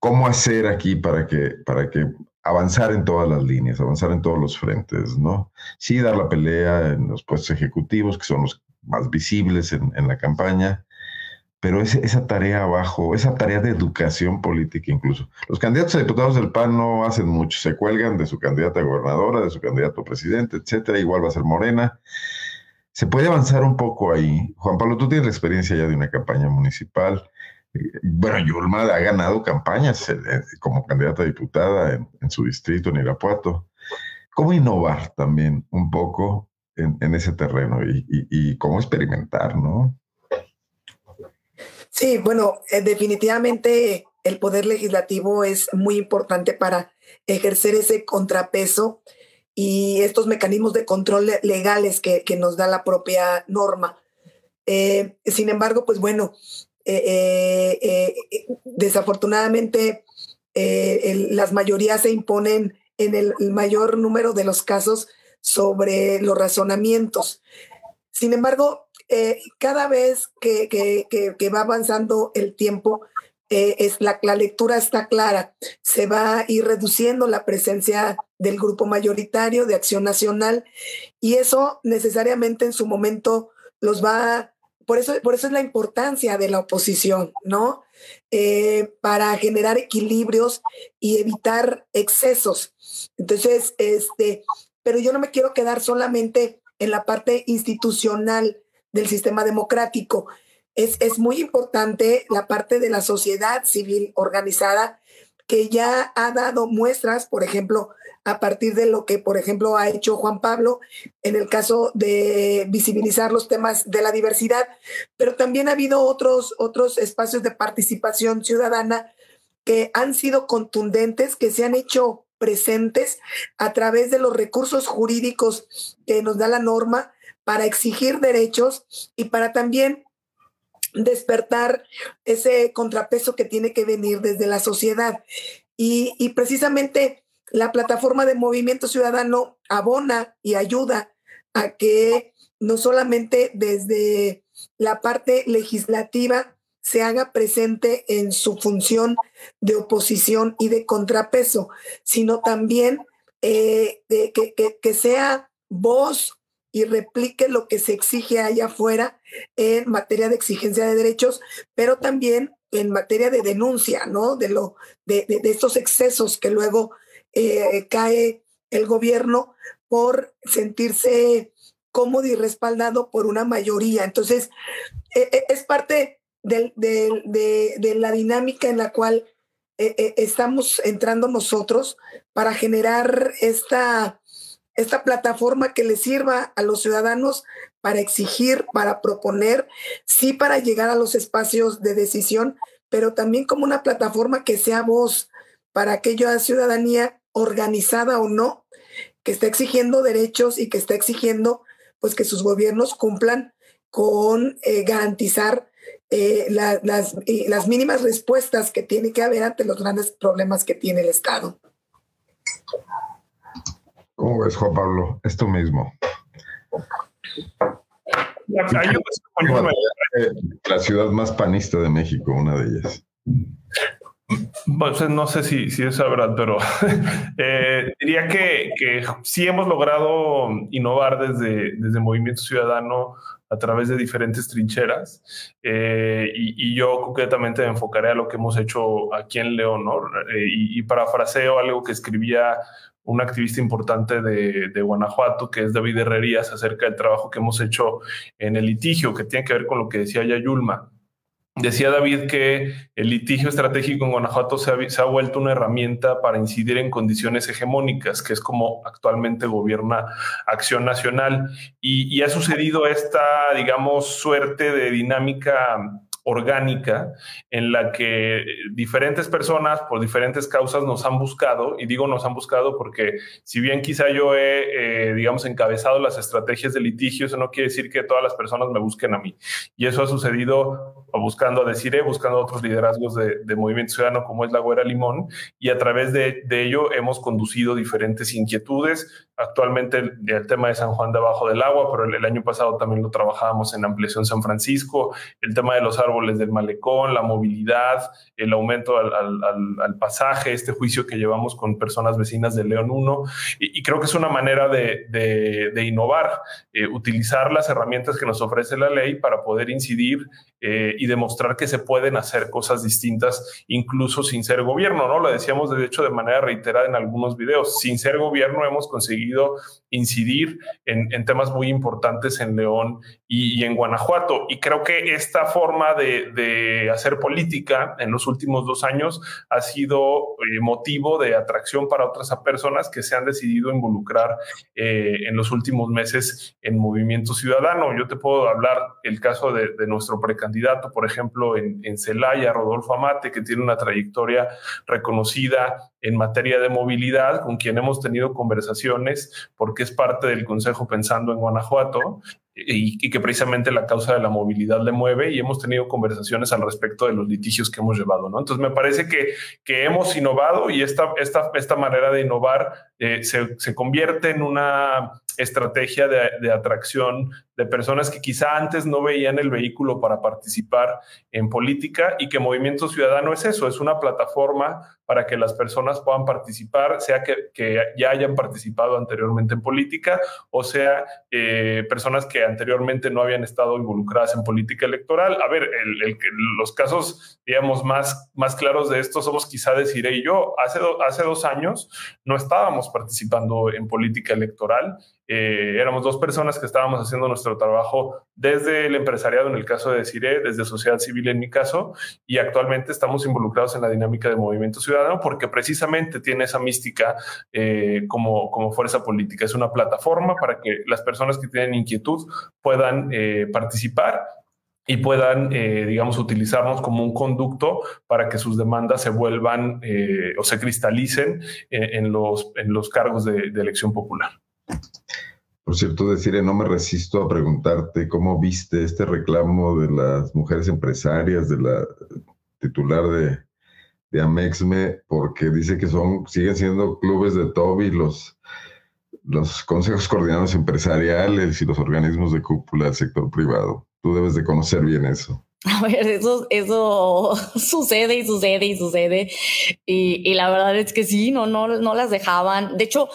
Speaker 1: ¿Cómo hacer aquí para que, para que avanzar en todas las líneas, avanzar en todos los frentes, ¿no? Sí, dar la pelea en los puestos ejecutivos, que son los más visibles en, en la campaña, pero esa tarea abajo, esa tarea de educación política incluso. Los candidatos a diputados del PAN no hacen mucho, se cuelgan de su candidata a gobernadora, de su candidato a presidente, etcétera, igual va a ser Morena. Se puede avanzar un poco ahí. Juan Pablo, tú tienes la experiencia ya de una campaña municipal. Bueno, Yulma ha ganado campañas eh, eh, como candidata a diputada en, su distrito, en Irapuato. ¿Cómo innovar también un poco en, ese terreno y, y cómo experimentar, no?
Speaker 2: Sí, bueno, eh, definitivamente el poder legislativo es muy importante para ejercer ese contrapeso y estos mecanismos de control legales que, nos da la propia norma. Eh, sin embargo, pues bueno, eh, desafortunadamente las mayorías se imponen en el mayor número de los casos sobre los razonamientos. Sin embargo, eh, cada vez que, va avanzando el tiempo, eh, es la, lectura está clara. Se va a ir reduciendo la presencia del grupo mayoritario de Acción Nacional y eso necesariamente en su momento los va por eso, por eso es la importancia de la oposición, ¿no? Eh, para generar equilibrios y evitar excesos. Entonces, este, pero yo no me quiero quedar solamente en la parte institucional del sistema democrático. es, es muy importante la parte de la sociedad civil organizada que ya ha dado muestras, por ejemplo, a partir de lo que, por ejemplo, ha hecho Juan Pablo en el caso de visibilizar los temas de la diversidad, pero también ha habido otros, otros espacios de participación ciudadana que han sido contundentes, que se han hecho presentes a través de los recursos jurídicos que nos da la norma para exigir derechos y para también despertar ese contrapeso que tiene que venir desde la sociedad. Y, precisamente la plataforma de movimiento ciudadano abona y ayuda a que no solamente desde la parte legislativa se haga presente en su función de oposición y de contrapeso, sino también eh, de que, que, sea voz y replique lo que se exige allá afuera en materia de exigencia de derechos, pero también en materia de denuncia, ¿no? De, lo, de, estos excesos que luego eh, cae el gobierno por sentirse cómodo y respaldado por una mayoría. Entonces, e, e, es parte de, la dinámica en la cual e, estamos entrando nosotros para generar esta, esta plataforma que le sirva a los ciudadanos para exigir, para proponer, sí para llegar a los espacios de decisión, pero también como una plataforma que sea voz para aquella ciudadanía organizada o no, que está exigiendo derechos y que está exigiendo pues que sus gobiernos cumplan con eh, garantizar eh, las, las mínimas respuestas que tiene que haber ante los grandes problemas que tiene el Estado.
Speaker 1: ¿Cómo ves, Juan Pablo? Esto mismo. La ciudad más panista de México, una de ellas.
Speaker 4: Pues no sé si, si es verdad, pero *laughs* eh, diría que, que, sí hemos logrado innovar desde, desde Movimiento Ciudadano a través de diferentes trincheras eh, y, yo concretamente me enfocaré a lo que hemos hecho aquí en León ¿no? Eh, y, y, parafraseo algo que escribía un activista importante de, de, Guanajuato, que es David Herrerías, acerca del trabajo que hemos hecho en el litigio, que tiene que ver con lo que decía Yayulma. Decía David que el litigio estratégico en Guanajuato se ha, vuelto una herramienta para incidir en condiciones hegemónicas, que es como actualmente gobierna Acción Nacional. y ha sucedido esta, digamos, suerte de dinámica orgánica en la que diferentes personas por diferentes causas nos han buscado, y digo nos han buscado porque si bien quizá yo he, eh, digamos, encabezado las estrategias de litigio, eso no quiere decir que todas las personas me busquen a mí. Y eso ha sucedido buscando a Desiree, buscando otros liderazgos de, Movimiento Ciudadano como es la Güera Limón, y a través de, ello hemos conducido diferentes inquietudes. Actualmente el, tema de San Juan de Abajo del Agua, pero el, el año pasado también lo trabajábamos en Ampliación San Francisco, el tema de los árboles del malecón, la movilidad, el aumento al, pasaje, este juicio que llevamos con personas vecinas de León 1. Y, creo que es una manera de, innovar, eh, utilizar las herramientas que nos ofrece la ley para poder incidir eh, y demostrar que se pueden hacer cosas distintas incluso sin ser gobierno, ¿no? Lo decíamos de hecho de manera reiterada en algunos videos. Sin ser gobierno hemos conseguido incidir en, temas muy importantes en León y, en Guanajuato. Y creo que esta forma de, hacer política en los últimos dos años ha sido eh, motivo de atracción para otras personas que se han decidido involucrar eh, en los últimos meses en movimiento ciudadano. Yo te puedo hablar el caso de, nuestro precandidato candidato, por ejemplo, en Celaya, Rodolfo Amate, que tiene una trayectoria reconocida en materia de movilidad, con quien hemos tenido conversaciones, porque es parte del Consejo Pensando en Guanajuato, y, que precisamente la causa de la movilidad le mueve y hemos tenido conversaciones al respecto de los litigios que hemos llevado, ¿no? Entonces me parece que, que hemos innovado y esta, esta, esta manera de innovar eh, se, se, convierte en una estrategia de, atracción de personas que quizá antes no veían el vehículo para participar en política y que Movimiento Ciudadano es eso, es una plataforma para que las personas puedan participar, sea que, ya hayan participado anteriormente en política o sea eh, personas que anteriormente no habían estado involucradas en política electoral. A ver, los casos, digamos, más, más claros de esto somos quizá Desiree y yo. Hace, hace dos años no estábamos participando en política electoral eh, éramos dos personas que estábamos haciendo nuestro trabajo desde el empresariado, en el caso de Cire, desde sociedad civil en mi caso, y actualmente estamos involucrados en la dinámica de Movimiento Ciudadano porque precisamente tiene esa mística eh, como, como fuerza política. Es una plataforma para que las personas que tienen inquietud puedan eh, participar y puedan, eh, digamos, utilizarnos como un conducto para que sus demandas se vuelvan eh, o se cristalicen en, los, en los cargos de, elección popular.
Speaker 1: Por cierto, decir, no me resisto a preguntarte cómo viste este reclamo de las mujeres empresarias, de la titular de, de Amexme, porque dice que son, siguen siendo clubes de Toby los, los consejos coordinados empresariales y los organismos de cúpula del sector privado. Tú debes de conocer bien eso. *laughs*
Speaker 3: A ver, eso, eso *laughs* sucede y sucede y sucede. Y, y, la verdad es que sí, no, no, no las dejaban. De hecho,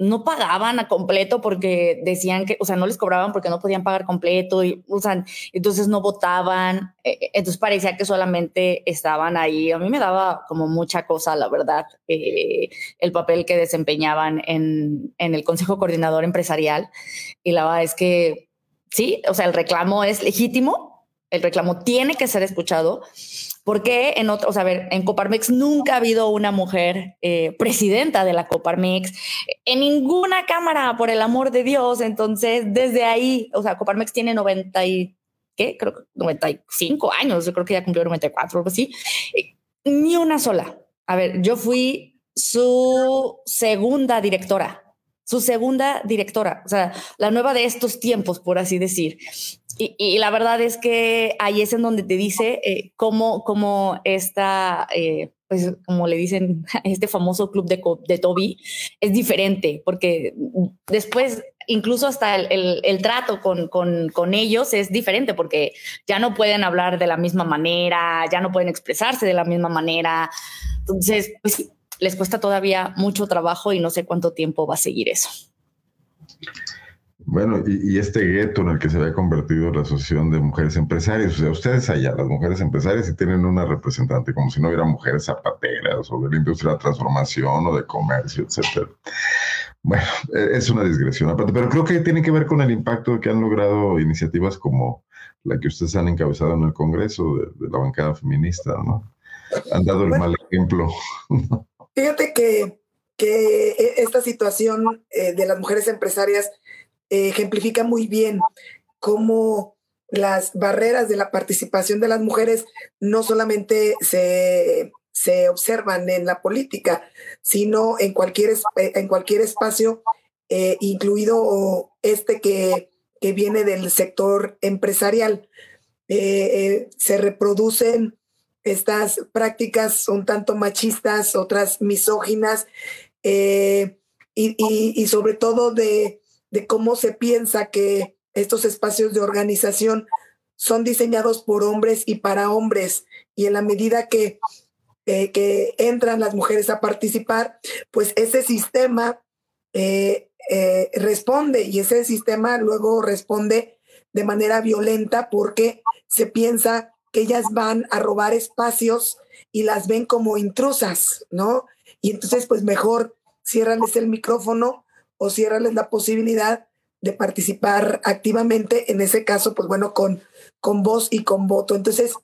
Speaker 3: no pagaban a completo porque decían que, o sea, no les cobraban porque no podían pagar completo y, o sea, entonces no votaban. E, e, entonces parecía que solamente estaban ahí. A mí me daba como mucha cosa, la verdad, eh, el papel que desempeñaban en, en el Consejo Coordinador Empresarial. Y la verdad es que sí, o sea, el reclamo es legítimo, el reclamo tiene que ser escuchado. Porque en otros, a ver, en Coparmex nunca ha habido una mujer eh, presidenta de la Coparmex, en ninguna cámara, por el amor de Dios. Entonces, desde ahí, o sea, Coparmex tiene 90 y, ¿qué? Creo que 95 años, yo creo que ya cumplió 94 o algo así. Ni una sola. A ver, yo fui su segunda directora su segunda directora, o sea, la nueva de estos tiempos, por así decir. Y, la verdad es que ahí es en donde te dice eh, cómo, cómo esta, eh, pues como le dicen, *laughs* este famoso club de, de Toby es diferente, porque después incluso hasta el, el, trato con, con, con, ellos es diferente, porque ya no pueden hablar de la misma manera, ya no pueden expresarse de la misma manera. Entonces, pues les cuesta todavía mucho trabajo y no sé cuánto tiempo va a seguir eso.
Speaker 1: Bueno, y, este gueto en el que se había convertido la Asociación de Mujeres Empresarias, o sea, ustedes allá, las mujeres empresarias, y tienen una representante, como si no hubiera mujeres zapateras o de la industria de la transformación o de comercio, etcétera. Bueno, e, es una digresión aparte, pero creo que tiene que ver con el impacto que han logrado iniciativas como la que ustedes han encabezado en el Congreso de, la bancada feminista, ¿no? Han dado el mal ejemplo. *laughs*
Speaker 2: Fíjate que, que e, esta situación eh, de las mujeres empresarias eh, ejemplifica muy bien cómo las barreras de la participación de las mujeres no solamente se, se observan en la política, sino en cualquier, eh, en cualquier espacio, incluido este que, que, viene del sector empresarial. se reproducen estas prácticas un tanto machistas, otras misóginas, eh, y, sobre todo de, cómo se piensa que estos espacios de organización son diseñados por hombres y para hombres, y en la medida que, eh, que entran las mujeres a participar, pues ese sistema eh, responde y ese sistema luego responde de manera violenta porque se piensa que ellas van a robar espacios y las ven como intrusas, ¿no? Y entonces, pues mejor ciérrales el micrófono o ciérrales la posibilidad de participar activamente, en ese caso, pues bueno, con, con voz y con voto. Entonces,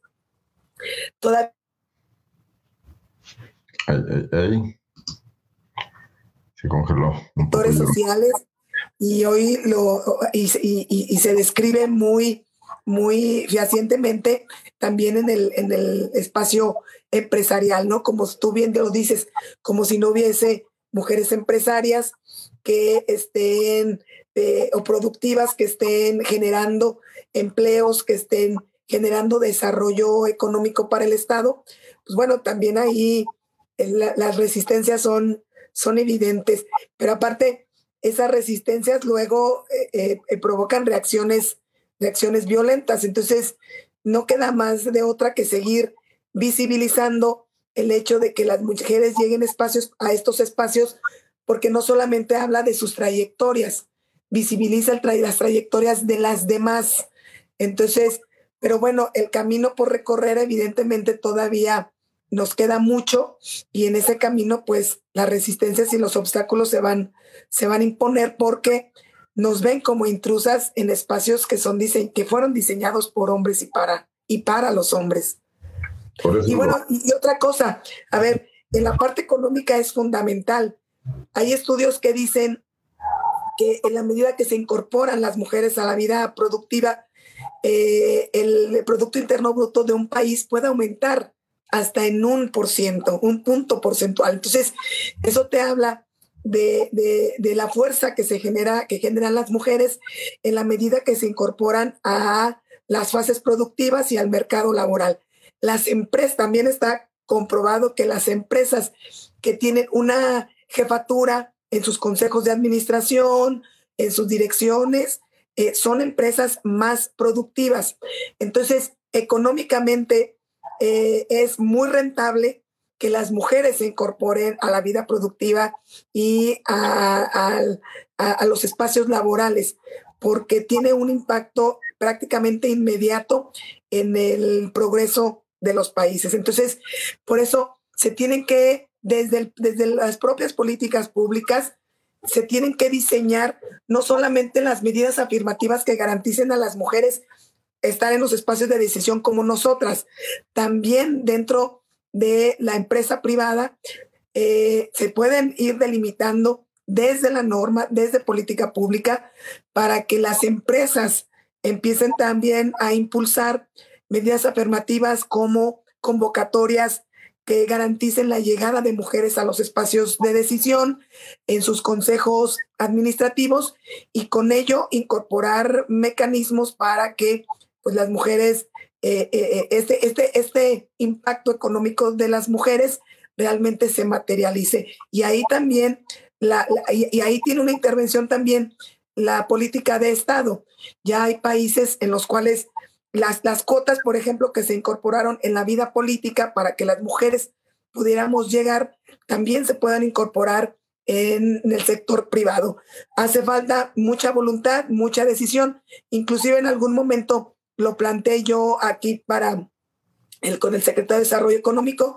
Speaker 2: toda...
Speaker 1: Se congeló.
Speaker 2: Sociales y hoy lo y, y se describe muy muy fehacientemente también en el, en el espacio empresarial, ¿no? Como tú bien lo dices, como si no hubiese mujeres empresarias que estén eh, o productivas, que estén generando empleos, que estén generando desarrollo económico para el Estado, pues bueno, también ahí eh, las resistencias son, son evidentes, pero aparte, esas resistencias luego eh, provocan reacciones de acciones violentas. Entonces, no queda más de otra que seguir visibilizando el hecho de que las mujeres lleguen espacios, a estos espacios, porque no solamente habla de sus trayectorias, visibiliza las trayectorias de las demás. Entonces, pero bueno, el camino por recorrer evidentemente todavía nos queda mucho y en ese camino pues las resistencias y los obstáculos se van, se van a imponer porque nos ven como intrusas en espacios que, son, que fueron diseñados por hombres y para, y para los hombres. Y bueno, y otra cosa, a ver, en la parte económica es fundamental. Hay estudios que dicen que en la medida que se incorporan las mujeres a la vida productiva, eh, el Producto Interno Bruto de un país puede aumentar hasta en un por ciento, un punto porcentual. Entonces, eso te habla de, de, la fuerza que se genera, que generan las mujeres en la medida que se incorporan a las fases productivas y al mercado laboral. Las empresas, también está comprobado que las empresas que tienen una jefatura en sus consejos de administración, en sus direcciones, eh, son empresas más productivas. Entonces, económicamente eh, es muy rentable que las mujeres se incorporen a la vida productiva y a, los espacios laborales, porque tiene un impacto prácticamente inmediato en el progreso de los países. Entonces, por eso se tienen que, desde, desde las propias políticas públicas, se tienen que diseñar no solamente las medidas afirmativas que garanticen a las mujeres estar en los espacios de decisión como nosotras, también dentro de la empresa privada eh, se pueden ir delimitando desde la norma, desde política pública, para que las empresas empiecen también a impulsar medidas afirmativas como convocatorias que garanticen la llegada de mujeres a los espacios de decisión en sus consejos administrativos y con ello incorporar mecanismos para que pues, las mujeres, eh, eh, eh, este, este, este impacto económico de las mujeres realmente se materialice. Y ahí también, la, y ahí tiene una intervención también la política de Estado. Ya hay países en los cuales las, las cuotas, por ejemplo, que se incorporaron en la vida política para que las mujeres pudiéramos llegar, también se puedan incorporar en, el sector privado. Hace falta mucha voluntad, mucha decisión. Inclusive en algún momento lo planteé yo aquí para el, con el secretario de Desarrollo Económico,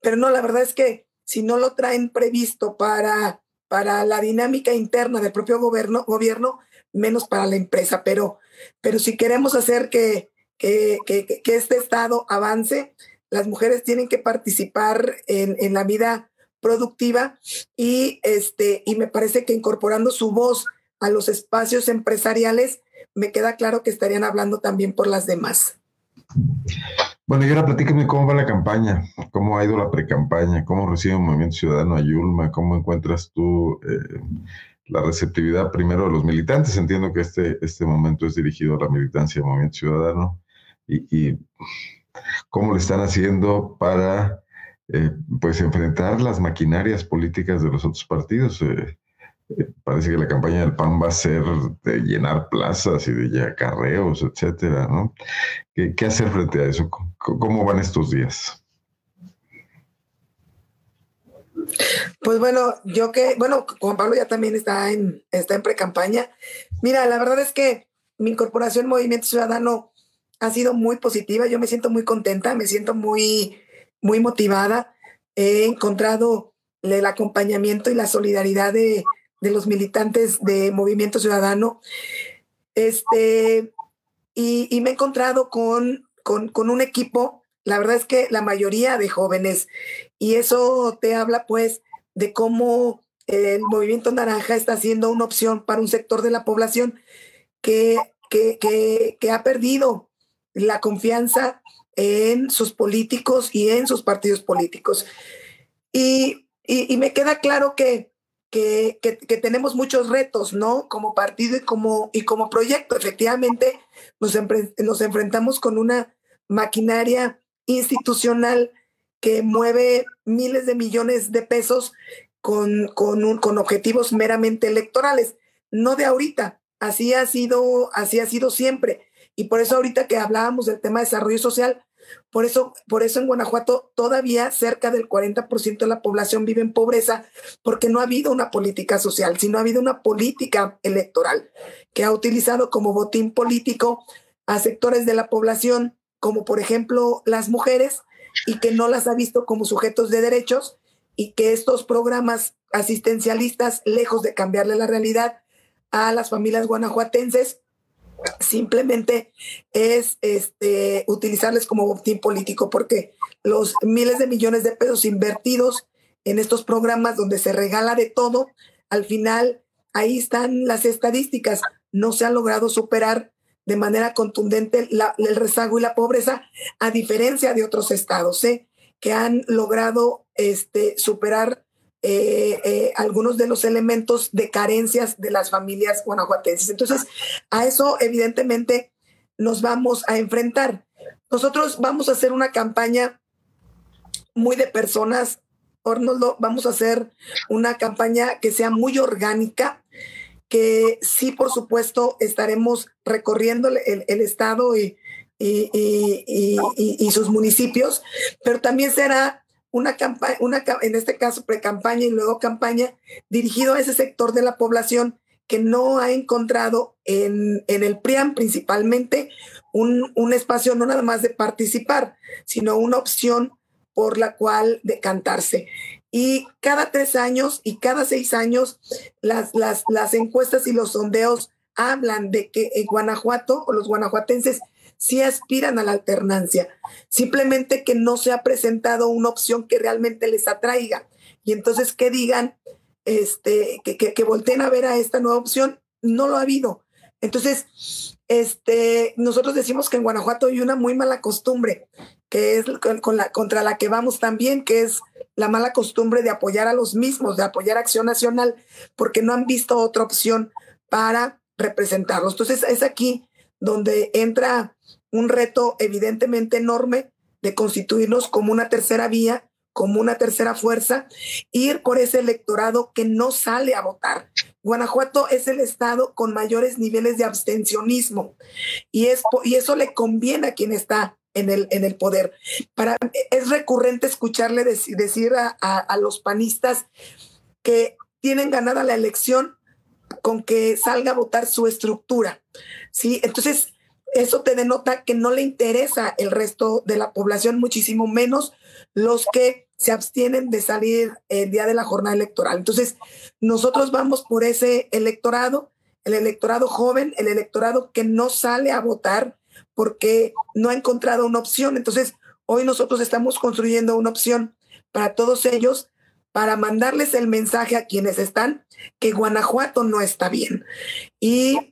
Speaker 2: pero no, la verdad es que si no lo traen previsto para, para la dinámica interna del propio gobierno, gobierno menos para la empresa. Pero, pero si queremos hacer que, que, este Estado avance, las mujeres tienen que participar en, la vida productiva y, este, y me parece que incorporando su voz a los espacios empresariales, me queda claro que estarían hablando también por las demás.
Speaker 1: Bueno, y ahora platícame cómo va la campaña, cómo ha ido la precampaña, cómo recibe el Movimiento Ciudadano a Yulma, cómo encuentras tú eh, la receptividad primero de los militantes. Entiendo que este, este momento es dirigido a la militancia del Movimiento Ciudadano, y, cómo le están haciendo para eh, pues enfrentar las maquinarias políticas de los otros partidos. Eh, parece que la campaña del PAN va a ser de llenar plazas y de acarreos, etcétera, ¿no? ¿Qué, hacer frente a eso? ¿Cómo van estos días?
Speaker 2: Pues bueno, yo que, bueno, Juan Pablo ya también está en, está en pre-campaña. Mira, la verdad es que mi incorporación Movimiento Ciudadano ha sido muy positiva. Yo me siento muy contenta, me siento muy, muy motivada. He encontrado el acompañamiento y la solidaridad de, los militantes de Movimiento Ciudadano. Este, y, me he encontrado con, con, un equipo, la verdad es que la mayoría de jóvenes, y eso te habla pues de cómo el movimiento naranja está siendo una opción para un sector de la población que, que, que, que ha perdido la confianza en sus políticos y en sus partidos políticos. Y, me queda claro que, que, tenemos muchos retos, ¿no? Como partido y como, y como proyecto. Efectivamente, nos, nos enfrentamos con una maquinaria institucional que mueve miles de millones de pesos con, con, con objetivos meramente electorales, no de ahorita, así ha sido, así ha sido siempre. Y por eso ahorita que hablábamos del tema de desarrollo social, por eso, por eso en Guanajuato todavía cerca del 40% de la población vive en pobreza, porque no ha habido una política social, sino ha habido una política electoral que ha utilizado como botín político a sectores de la población, como por ejemplo las mujeres, y que no las ha visto como sujetos de derechos, y que estos programas asistencialistas, lejos de cambiarle la realidad, a las familias guanajuatenses simplemente es este, utilizarles como botín político, porque los miles de millones de pesos invertidos en estos programas donde se regala de todo, al final ahí están las estadísticas. No se ha logrado superar de manera contundente el rezago y la pobreza, a diferencia de otros estados, ¿eh? que han logrado este, superar eh, eh, algunos de los elementos de carencias de las familias guanajuatenses. Entonces, a eso evidentemente nos vamos a enfrentar. Nosotros vamos a hacer una campaña muy de personas, Ornoldo, vamos a hacer una campaña que sea muy orgánica, que sí, por supuesto, estaremos recorriendo el, estado y, y, sus municipios, pero también será una campaña, una, en este caso pre-campaña y luego campaña, dirigido a ese sector de la población que no ha encontrado en, en el PRIAM principalmente un, un, espacio no nada más de participar, sino una opción por la cual decantarse. Y cada tres años y cada seis años las, las, las encuestas y los sondeos hablan de que en Guanajuato o los guanajuatenses sí aspiran a la alternancia, simplemente que no se ha presentado una opción que realmente les atraiga. Y entonces que digan, este, que, que, volteen a ver a esta nueva opción, no lo ha habido. Entonces, este, nosotros decimos que en Guanajuato hay una muy mala costumbre, que es con la, contra la que vamos también, que es la mala costumbre de apoyar a los mismos, de apoyar Acción Nacional, porque no han visto otra opción para representarlos. Entonces, es aquí donde entra un reto evidentemente enorme de constituirnos como una tercera vía, como una tercera fuerza, ir por ese electorado que no sale a votar. Guanajuato es el estado con mayores niveles de abstencionismo y, es, y eso le conviene a quien está en el, en el poder. Para, es recurrente escucharle decir a, a los panistas que tienen ganada la elección con que salga a votar su estructura. ¿sí? Entonces, eso te denota que no le interesa el resto de la población, muchísimo menos los que se abstienen de salir el día de la jornada electoral. Entonces, nosotros vamos por ese electorado, el electorado joven, el electorado que no sale a votar porque no ha encontrado una opción. Entonces, hoy nosotros estamos construyendo una opción para todos ellos, para mandarles el mensaje a quienes están que Guanajuato no está bien. Y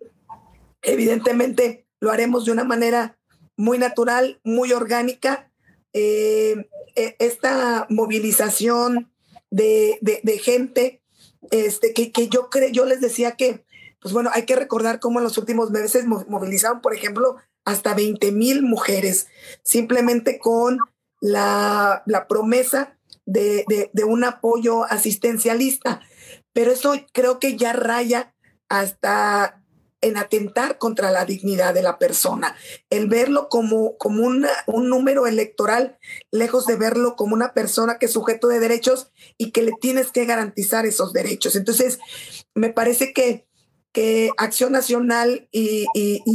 Speaker 2: evidentemente lo haremos de una manera muy natural, muy orgánica. Eh, e, esta movilización de, gente, este, que, que yo creo, yo les decía que, pues bueno, hay que recordar cómo en los últimos meses movilizaron, por ejemplo, hasta 20 mil mujeres, simplemente con la, la promesa de, de, de, un apoyo asistencialista. Pero eso creo que ya raya hasta en atentar contra la dignidad de la persona, el verlo como, como un número electoral, lejos de verlo como una persona que es sujeto de derechos y que le tienes que garantizar esos derechos. Entonces, me parece que, que Acción Nacional y,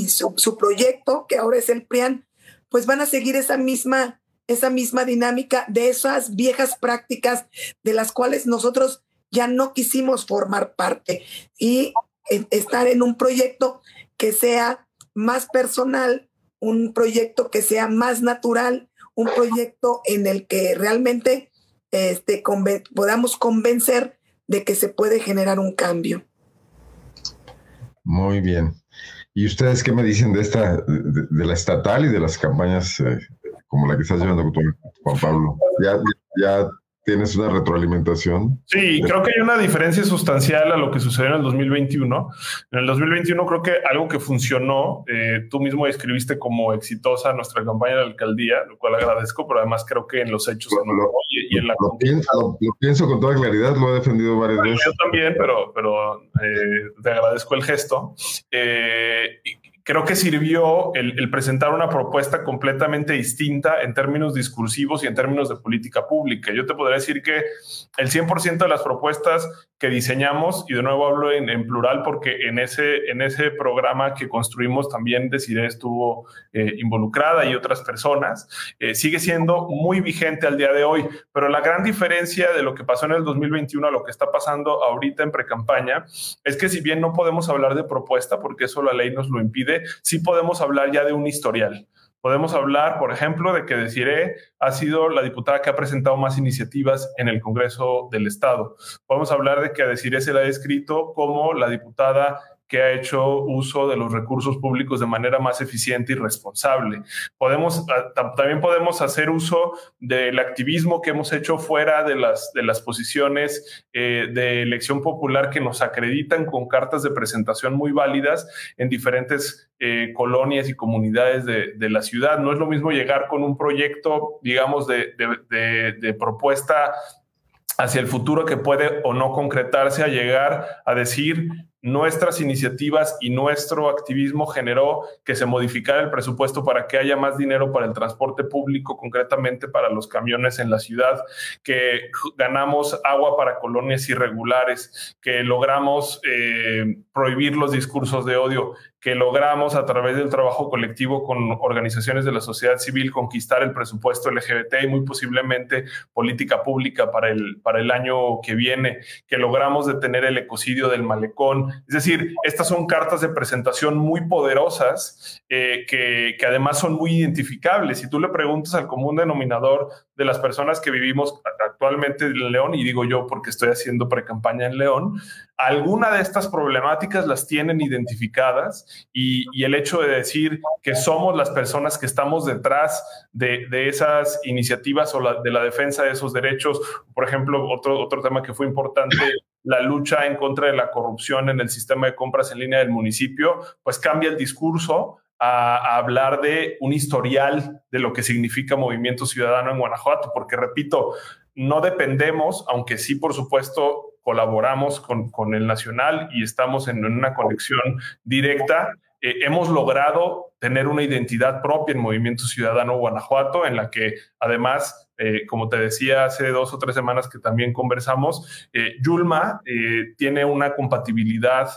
Speaker 2: su, su, proyecto, que ahora es el PRIAN, pues van a seguir esa misma, esa misma dinámica de esas viejas prácticas de las cuales nosotros ya no quisimos formar parte. Y estar en un proyecto que sea más personal, un proyecto que sea más natural, un proyecto en el que realmente este, podamos convencer de que se puede generar un cambio.
Speaker 1: Muy bien. ¿Y ustedes qué me dicen de esta, de, la estatal y de las campañas eh, como la que estás llevando con Juan Pablo? ¿Ya, ya tienes una retroalimentación.
Speaker 4: Sí, creo que hay una diferencia sustancial a lo que sucedió en el 2021. En el 2021 creo que algo que funcionó, eh, tú mismo describiste como exitosa nuestra campaña de alcaldía, lo cual agradezco, pero además creo que en los hechos
Speaker 1: y, en la lo pienso, con toda claridad, lo he defendido varias veces.
Speaker 4: Yo también, pero, pero eh, te agradezco el gesto. Eh, creo que sirvió el, presentar una propuesta completamente distinta en términos discursivos y en términos de política pública. Yo te podría decir que el 100% de las propuestas que diseñamos, y de nuevo hablo en, plural porque en ese, en ese programa que construimos también Desiree estuvo eh, involucrada y otras personas, eh, sigue siendo muy vigente al día de hoy, pero la gran diferencia de lo que pasó en el 2021 a lo que está pasando ahorita en precampaña es que si bien no podemos hablar de propuesta, porque eso la ley nos lo impide, sí podemos hablar ya de un historial. Podemos hablar, por ejemplo, de que Desiree ha sido la diputada que ha presentado más iniciativas en el Congreso del Estado. Podemos hablar de que a Desiree se la ha descrito como la diputada que ha hecho uso de los recursos públicos de manera más eficiente y responsable. Podemos, ah, también podemos hacer uso del activismo que hemos hecho fuera de las, de las posiciones eh, de elección popular que nos acreditan con cartas de presentación muy válidas en diferentes eh, colonias y comunidades de, de, la ciudad. No es lo mismo llegar con un proyecto, digamos, de, de, de propuesta hacia el futuro que puede o no concretarse a llegar a decir nuestras iniciativas y nuestro activismo generó que se modificara el presupuesto para que haya más dinero para el transporte público, concretamente para los camiones en la ciudad, que ganamos agua para colonias irregulares, que logramos eh, prohibir los discursos de odio, que logramos a través del trabajo colectivo con organizaciones de la sociedad civil conquistar el presupuesto LGBT y muy posiblemente política pública para el, para el año que viene, que logramos detener el ecocidio del malecón. Es decir, estas son cartas de presentación muy poderosas eh, que, que además son muy identificables. Si tú le preguntas al común denominador de las personas que vivimos actualmente en León, y digo yo porque estoy haciendo pre-campaña en León, alguna de estas problemáticas las tienen identificadas y, el hecho de decir que somos las personas que estamos detrás de, esas iniciativas o de la defensa de esos derechos, por ejemplo, otro, otro tema que fue importante la lucha en contra de la corrupción en el sistema de compras en línea del municipio, pues cambia el discurso a, hablar de un historial de lo que significa movimiento ciudadano en Guanajuato, porque repito, no dependemos, aunque sí, por supuesto, colaboramos con, con el Nacional y estamos en, una conexión directa, eh, hemos logrado tener una identidad propia en Movimiento Ciudadano Guanajuato, en la que además eh, como te decía hace dos o tres semanas que también conversamos, eh, Yulma eh, tiene una compatibilidad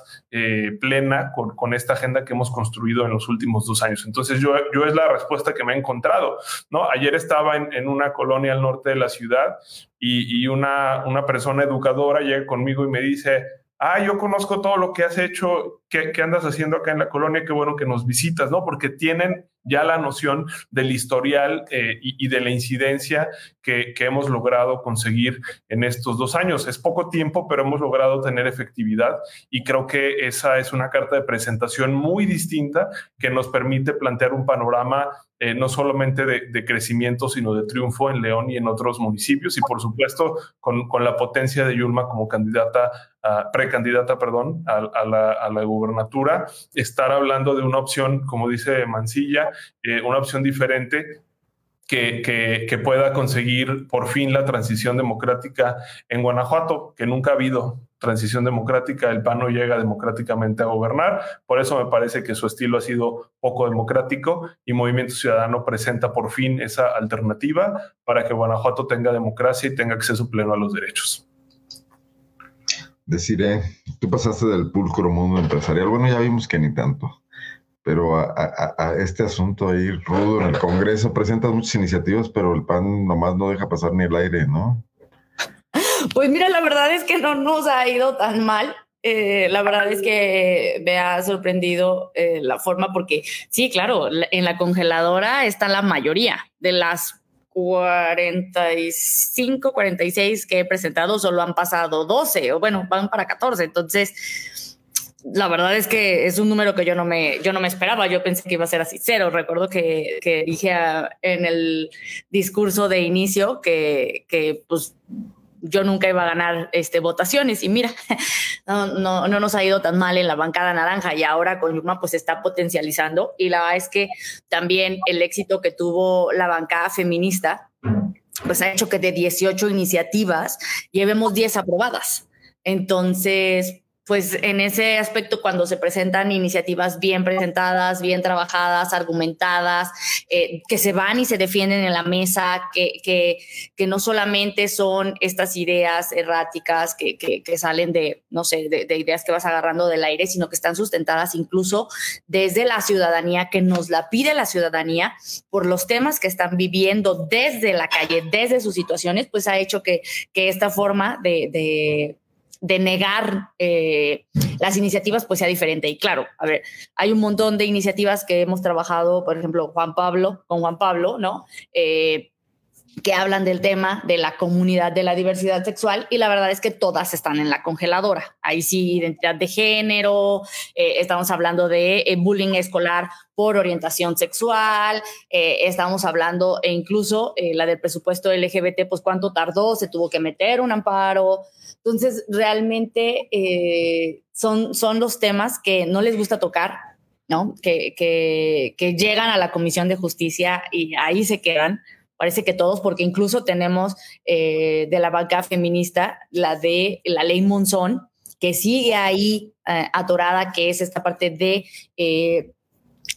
Speaker 4: plena con, esta agenda que hemos construido en los últimos dos años. Entonces, yo, yo es la respuesta que me he encontrado. ¿no? Ayer estaba en, una colonia al norte de la ciudad y, una, una persona educadora llega conmigo y me dice, ah, yo conozco todo lo que has hecho, ¿qué, ¿qué, andas haciendo acá en la colonia? Qué bueno que nos visitas, ¿no? Porque tienen ya la noción del historial eh, y, de la incidencia que, hemos logrado conseguir en estos dos años. Es poco tiempo, pero hemos logrado tener efectividad y creo que esa es una carta de presentación muy distinta que nos permite plantear un panorama eh, no solamente de, crecimiento, sino de triunfo en León y en otros municipios. Y por supuesto con, la potencia de Yulma como candidata, precandidata, perdón, a, la, a la gubernatura, estar hablando de una opción, como dice Mancilla, eh, una opción diferente que, que, pueda conseguir por fin la transición democrática en Guanajuato, que nunca ha habido transición democrática, el PAN no llega democráticamente a gobernar, por eso me parece que su estilo ha sido poco democrático y Movimiento Ciudadano presenta por fin esa alternativa para que Guanajuato tenga democracia y tenga acceso pleno a los derechos.
Speaker 1: Deciré, tú pasaste del pulcro mundo empresarial, bueno, ya vimos que ni tanto pero a, este asunto ahí rudo en el Congreso presentas muchas iniciativas, pero el PAN nomás no deja pasar ni el aire, ¿no?
Speaker 3: Pues mira, la verdad es que no nos ha ido tan mal. Eh, la verdad es que me ha sorprendido eh, la forma porque sí, claro, en la congeladora está la mayoría de las 45, 46 que he presentado, solo han pasado 12 o bueno, van para 14. Entonces, la verdad es que es un número que yo no me, yo no me esperaba. Yo pensé que iba a ser así cero. Recuerdo que, dije en el discurso de inicio que, que pues yo nunca iba a ganar este, votaciones y mira, *laughs* no, no, no, nos ha ido tan mal en la bancada naranja y ahora con Yuma pues está potencializando y la verdad es que también el éxito que tuvo la bancada feminista pues ha hecho que de 18 iniciativas llevemos 10 aprobadas. Entonces, pues en ese aspecto cuando se presentan iniciativas bien presentadas, bien trabajadas, argumentadas, eh, que se van y se defienden en la mesa, que, que, no solamente son estas ideas erráticas que, que salen de, no sé, de, de, ideas que vas agarrando del aire, sino que están sustentadas incluso desde la ciudadanía, que nos la pide la ciudadanía por los temas que están viviendo desde la calle, desde sus situaciones, pues ha hecho que, esta forma de de negar eh, las iniciativas pues sea diferente. Y claro, a ver, hay un montón de iniciativas que hemos trabajado, por ejemplo, Juan Pablo, con Juan Pablo, ¿no? Eh, que hablan del tema de la comunidad de la diversidad sexual y la verdad es que todas están en la congeladora. Ahí sí, identidad de género, eh, estamos hablando de eh, bullying escolar por orientación sexual, eh, estamos hablando e incluso la del presupuesto LGBT, pues cuánto tardó, se tuvo que meter un amparo. Entonces, realmente son, son los temas que no les gusta tocar, ¿no? Que, que, que llegan a la Comisión de Justicia y ahí se quedan parece que todos, porque incluso tenemos eh, de la banca feminista la de la ley Monzón, que sigue ahí eh, atorada, que es esta parte de eh,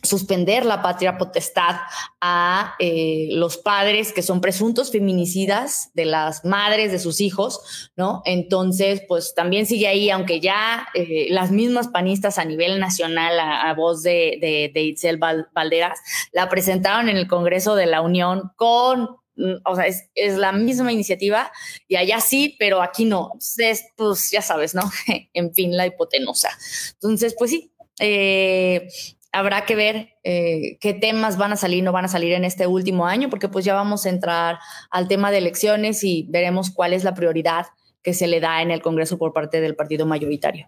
Speaker 3: suspender la patria potestad a eh, los padres que son presuntos feminicidas de las madres de sus hijos, ¿no? Entonces, pues también sigue ahí, aunque ya eh, las mismas panistas a nivel nacional, a, voz de, de, de, Itzel Valderas, la presentaron en el Congreso de la Unión con mm, o sea, es, es, la misma iniciativa y allá sí, pero aquí no. Entonces, pues ya sabes, ¿no? *laughs* en fin, la hipotenusa. Entonces, pues sí, eh, habrá que ver eh, qué temas van a salir, no van a salir en este último año, porque pues ya vamos a entrar al tema de elecciones y veremos cuál es la prioridad que se le da en el Congreso por parte del partido mayoritario.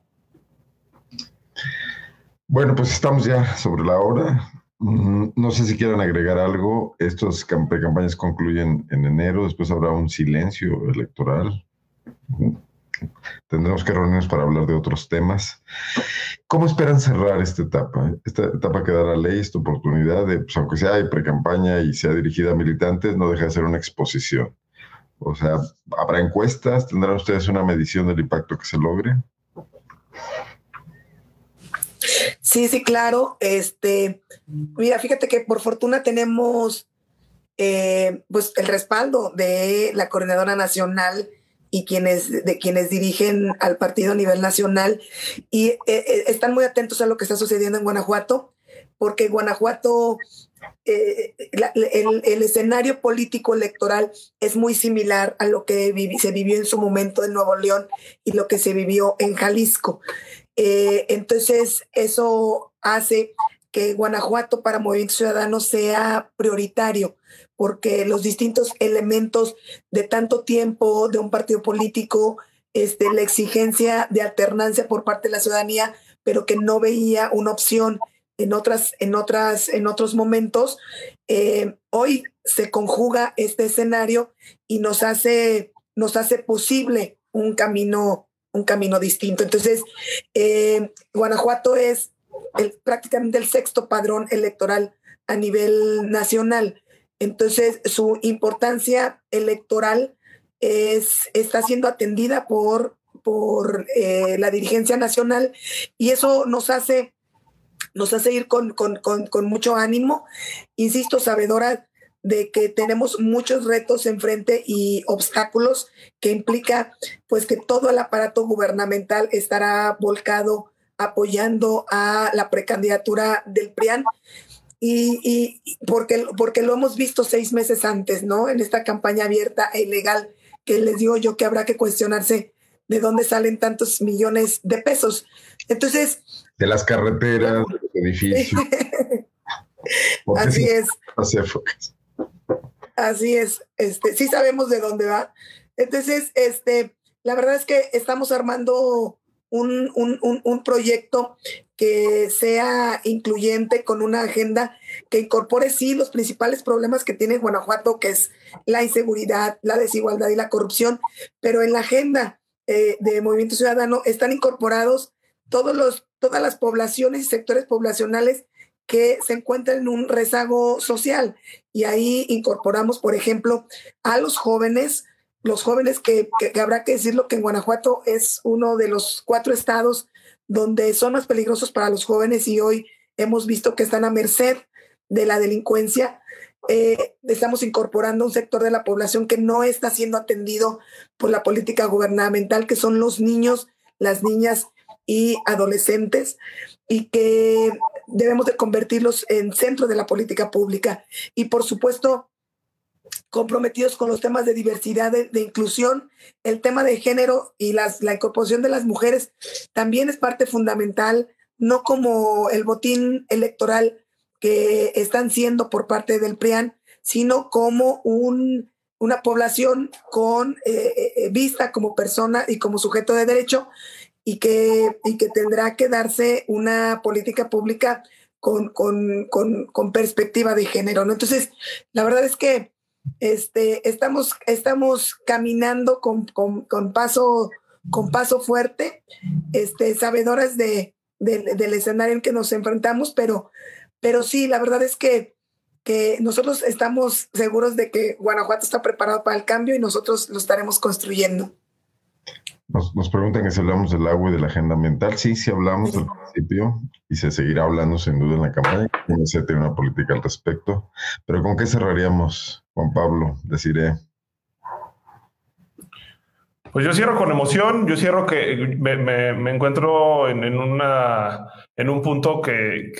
Speaker 1: Bueno, pues estamos ya sobre la hora. Mm, no sé si quieran agregar algo. Estas campañas concluyen en enero, después habrá un silencio electoral. Tendremos que reunirnos para hablar de otros temas. ¿Cómo esperan cerrar esta etapa? Esta etapa que da la ley, esta oportunidad de, pues, aunque sea de pre-campaña y sea dirigida a militantes, no deja de ser una exposición. O sea, ¿habrá encuestas? ¿Tendrán ustedes una medición del impacto que se logre?
Speaker 2: Sí, sí, claro. Este, mira, fíjate que por fortuna tenemos eh, pues el respaldo de la coordinadora nacional y quienes, de quienes dirigen al partido a nivel nacional y eh, eh, están muy atentos a lo que está sucediendo en Guanajuato, porque Guanajuato, eh, el, escenario político electoral es muy similar a lo que se vivió en su momento en Nuevo León y lo que se vivió en Jalisco. Entonces, eso hace que Guanajuato para Movimiento Ciudadano sea prioritario, porque los distintos elementos de tanto tiempo de un partido político, este, la exigencia de alternancia por parte de la ciudadanía, pero que no veía una opción en otras, en otras, en otros momentos, eh, hoy se conjuga este escenario y nos hace, nos hace posible un camino, un camino distinto. Entonces, eh, Guanajuato es el, prácticamente el sexto padrón electoral a nivel nacional. Entonces, su importancia electoral es, está siendo atendida por, por eh, la dirigencia nacional y eso nos hace, nos hace ir con, con, con, con mucho ánimo. Insisto, sabedora de que tenemos muchos retos enfrente y obstáculos que implica pues que todo el aparato gubernamental estará volcado apoyando a la precandidatura del PRIAN. Y, y, porque, porque lo hemos visto seis meses antes, ¿no? En esta campaña abierta e ilegal, que les digo yo que habrá que cuestionarse de dónde salen tantos millones de pesos. Entonces...
Speaker 1: De las carreteras, de los *laughs* edificios.
Speaker 2: Así es. Así es. Este, sí sabemos de dónde va. Entonces, este, la verdad es que estamos armando un, un, un, un, proyecto que sea incluyente con una agenda que incorpore sí los principales problemas que tiene Guanajuato, que es la inseguridad, la desigualdad y la corrupción, pero en la agenda eh, de Movimiento Ciudadano están incorporados todos los, todas las poblaciones y sectores poblacionales que se encuentran en un rezago social. Y ahí incorporamos, por ejemplo, a los jóvenes, los jóvenes que, que, habrá que decirlo que en Guanajuato es uno de los cuatro estados donde son más peligrosos para los jóvenes y hoy hemos visto que están a merced de la delincuencia. Eh, estamos incorporando un sector de la población que no está siendo atendido por la política gubernamental, que son los niños, las niñas y adolescentes, y que debemos de convertirlos en centro de la política pública. Y por supuesto, comprometidos con los temas de diversidad, de, inclusión, el tema de género y la incorporación de las mujeres también es parte fundamental, no como el botín electoral que están siendo por parte del PRIAN, sino como un, una población con eh, eh, vista como persona y como sujeto de derecho y que, y que tendrá que darse una política pública con, con, con, con perspectiva de género. Entonces, la verdad es que este, estamos, estamos caminando con, con, paso, con paso fuerte, este, sabedoras de, del escenario en que nos enfrentamos, pero, pero sí, la verdad es que, que nosotros estamos seguros de que Guanajuato está preparado para el cambio y nosotros lo estaremos construyendo.
Speaker 1: Nos, nos, preguntan que si hablamos del agua y de la agenda ambiental. Sí, sí hablamos del principio y se seguirá hablando sin duda en la campaña. Se tiene una política al respecto. Pero ¿con qué cerraríamos, Juan Pablo? Deciré.
Speaker 4: Pues yo cierro con emoción, yo cierro que me, encuentro en, una, en un punto que,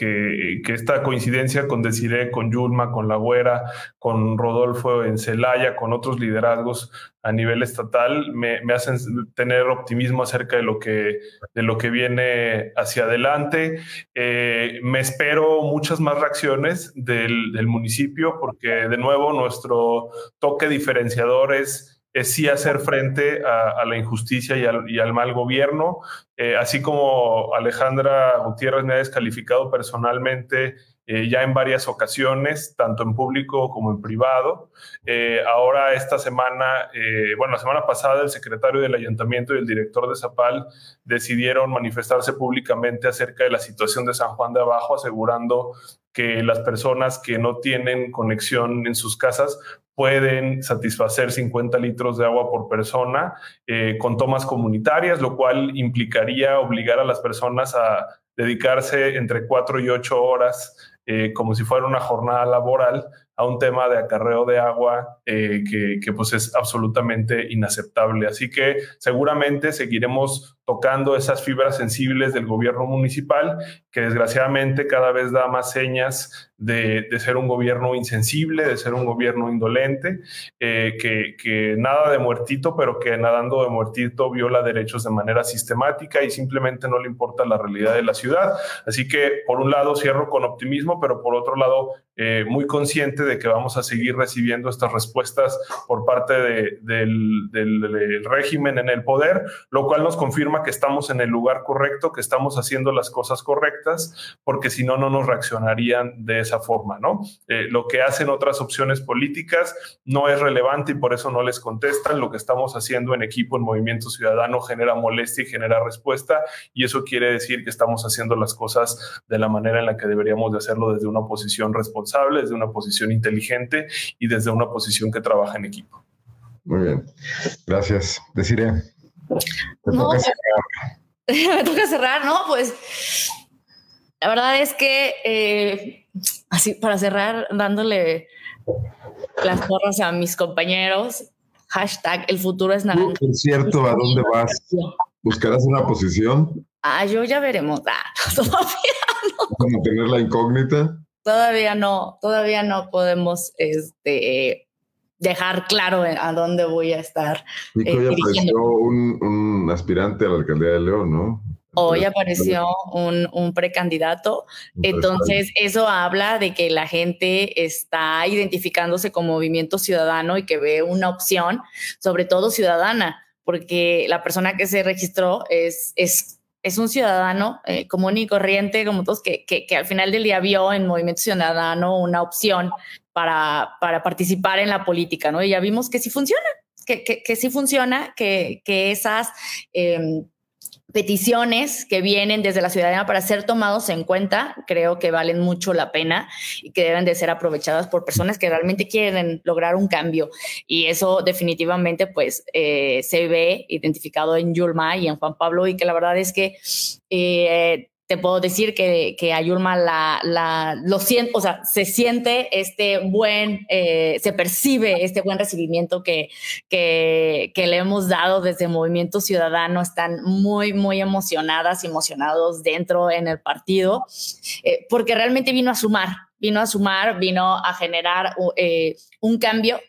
Speaker 4: esta coincidencia con Desiree, con Yulma, con La Güera, con Rodolfo en Celaya, con otros liderazgos a nivel estatal, me, hacen tener optimismo acerca de lo que, de lo que viene hacia adelante. Eh, me espero muchas más reacciones del, del municipio porque de nuevo nuestro toque diferenciador es es sí hacer frente a, la injusticia y al, mal gobierno, eh, así como Alejandra Gutiérrez me ha descalificado personalmente eh, ya en varias ocasiones, tanto en público como en privado. Eh, ahora esta semana, bueno, la semana pasada el secretario del ayuntamiento y el director de Zapal decidieron manifestarse públicamente acerca de la situación de San Juan de Abajo, asegurando que las personas que no tienen conexión en sus casas pueden satisfacer 50 litros de agua por persona eh, con tomas comunitarias, lo cual implicaría obligar a las personas a dedicarse entre 4 y 8 horas eh, como si fuera una jornada laboral a un tema de acarreo de agua eh, que, que, pues es absolutamente inaceptable. Así que seguramente seguiremos tocando esas fibras sensibles del gobierno municipal, que desgraciadamente cada vez da más señas de, ser un gobierno insensible, de ser un gobierno indolente, eh, que, nada de muertito, pero que nadando de muertito viola derechos de manera sistemática y simplemente no le importa la realidad de la ciudad. Así que, por un lado, cierro con optimismo, pero por otro lado, eh, muy consciente de que vamos a seguir recibiendo estas respuestas por parte del, del régimen en el poder, lo cual nos confirma que estamos en el lugar correcto, que estamos haciendo las cosas correctas, porque si no, no nos reaccionarían de esa forma, ¿no? Eh, lo que hacen otras opciones políticas no es relevante y por eso no les contestan. Lo que estamos haciendo en equipo, en Movimiento Ciudadano, genera molestia y genera respuesta, y eso quiere decir que estamos haciendo las cosas de la manera en la que deberíamos de hacerlo desde una posición responsable, desde una posición inteligente y desde una posición que trabaja en equipo.
Speaker 1: Muy bien. Gracias. Deciré.
Speaker 3: No, *laughs* me toca cerrar, ¿no? Pues la verdad es que eh, así para cerrar, dándole las porras a mis compañeros, hashtag el futuro es naranja.
Speaker 1: Por cierto, ¿a dónde vas? ¿Buscarás una posición?
Speaker 3: Ah, yo ya veremos. Ah, *laughs* todavía no.
Speaker 1: ¿Cómo tener la incógnita?
Speaker 3: Todavía no, todavía no podemos este, dejar claro a dónde voy a estar.
Speaker 1: Nico eh, ya apareció un, aspirante a la alcaldía de León, ¿no?
Speaker 3: Hoy apareció un, un precandidato. Entonces, eso habla de que la gente está identificándose como movimiento ciudadano y que ve una opción, sobre todo ciudadana, porque la persona que se registró es, es, es un ciudadano eh, común y corriente, como todos, que, que, que al final del día vio en Movimiento Ciudadano una opción para, para participar en la política, ¿no? Y ya vimos que sí funciona, que, que, sí funciona, que, que esas... Em, peticiones que vienen desde la ciudadanía para ser tomados en cuenta, creo que valen mucho la pena y que deben de ser aprovechadas por personas que realmente quieren lograr un cambio. Y eso definitivamente pues eh, se ve identificado en Yulma y en Juan Pablo y que la verdad es que eh, te puedo decir que, que a la, lo siente, o sea, se siente este buen, eh, se percibe este buen recibimiento que, le hemos dado desde Movimiento Ciudadano. Están muy, muy emocionadas emocionados dentro en el partido, eh, porque realmente vino a sumar, vino a sumar, vino a generar eh, un cambio.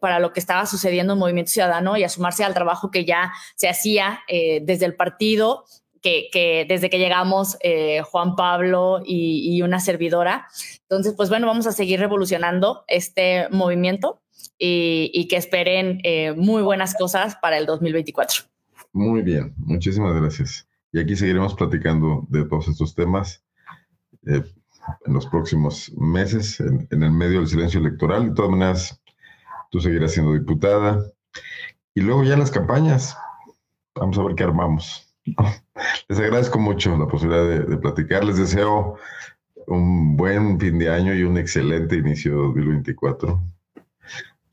Speaker 3: Para lo que estaba sucediendo en Movimiento Ciudadano y a sumarse al trabajo que ya se hacía desde el partido que, desde que llegamos eh, Juan Pablo y, una servidora. Entonces, pues bueno, vamos a seguir revolucionando este movimiento y, que esperen eh, muy buenas cosas para el 2024.
Speaker 1: Muy bien, muchísimas gracias. Y aquí seguiremos platicando de todos estos temas eh, en los próximos meses, en, en el medio del silencio electoral. De todas maneras, tú seguirás siendo diputada. Y luego ya las campañas. Vamos a ver qué armamos. *laughs* Les agradezco mucho la posibilidad de, platicar. Les deseo un buen fin de año y un excelente inicio de 2024.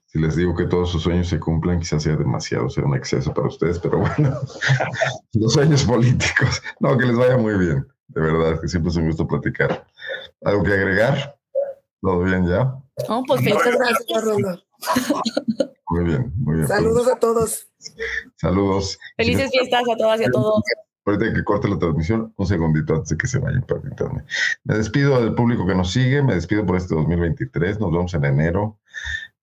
Speaker 1: Si les digo que todos sus sueños se cumplan, quizás sea demasiado, sea un exceso para ustedes, pero bueno, *laughs* los sueños políticos. No, que les vaya muy bien, de verdad, que siempre es un gusto platicar. ¿Algo que agregar? ¿Todo bien ya?
Speaker 3: No, pues muchas gracias, *laughs*
Speaker 1: Muy bien, muy bien.
Speaker 2: Saludos a todos.
Speaker 1: Saludos.
Speaker 3: Felices fiestas a todas y a todos.
Speaker 1: Ahorita que corte la transmisión, un segundito antes de que se vayan, permítanme. Me despido del público que nos sigue, me despido por este 2023, nos vemos en enero.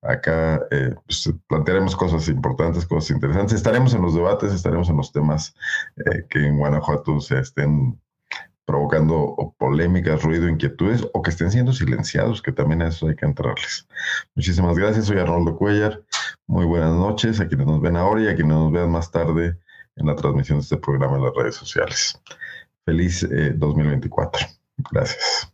Speaker 1: Acá eh, pues, plantearemos cosas importantes, cosas interesantes. Estaremos en los debates, estaremos en los temas eh, que en Guanajuato se estén provocando polémicas, ruido, inquietudes o que estén siendo silenciados, que también a eso hay que entrarles. Muchísimas gracias, soy Arnoldo Cuellar. Muy buenas noches a quienes nos ven ahora y a quienes nos vean más tarde en la transmisión de este programa en las redes sociales. Feliz 2024. Eh, gracias.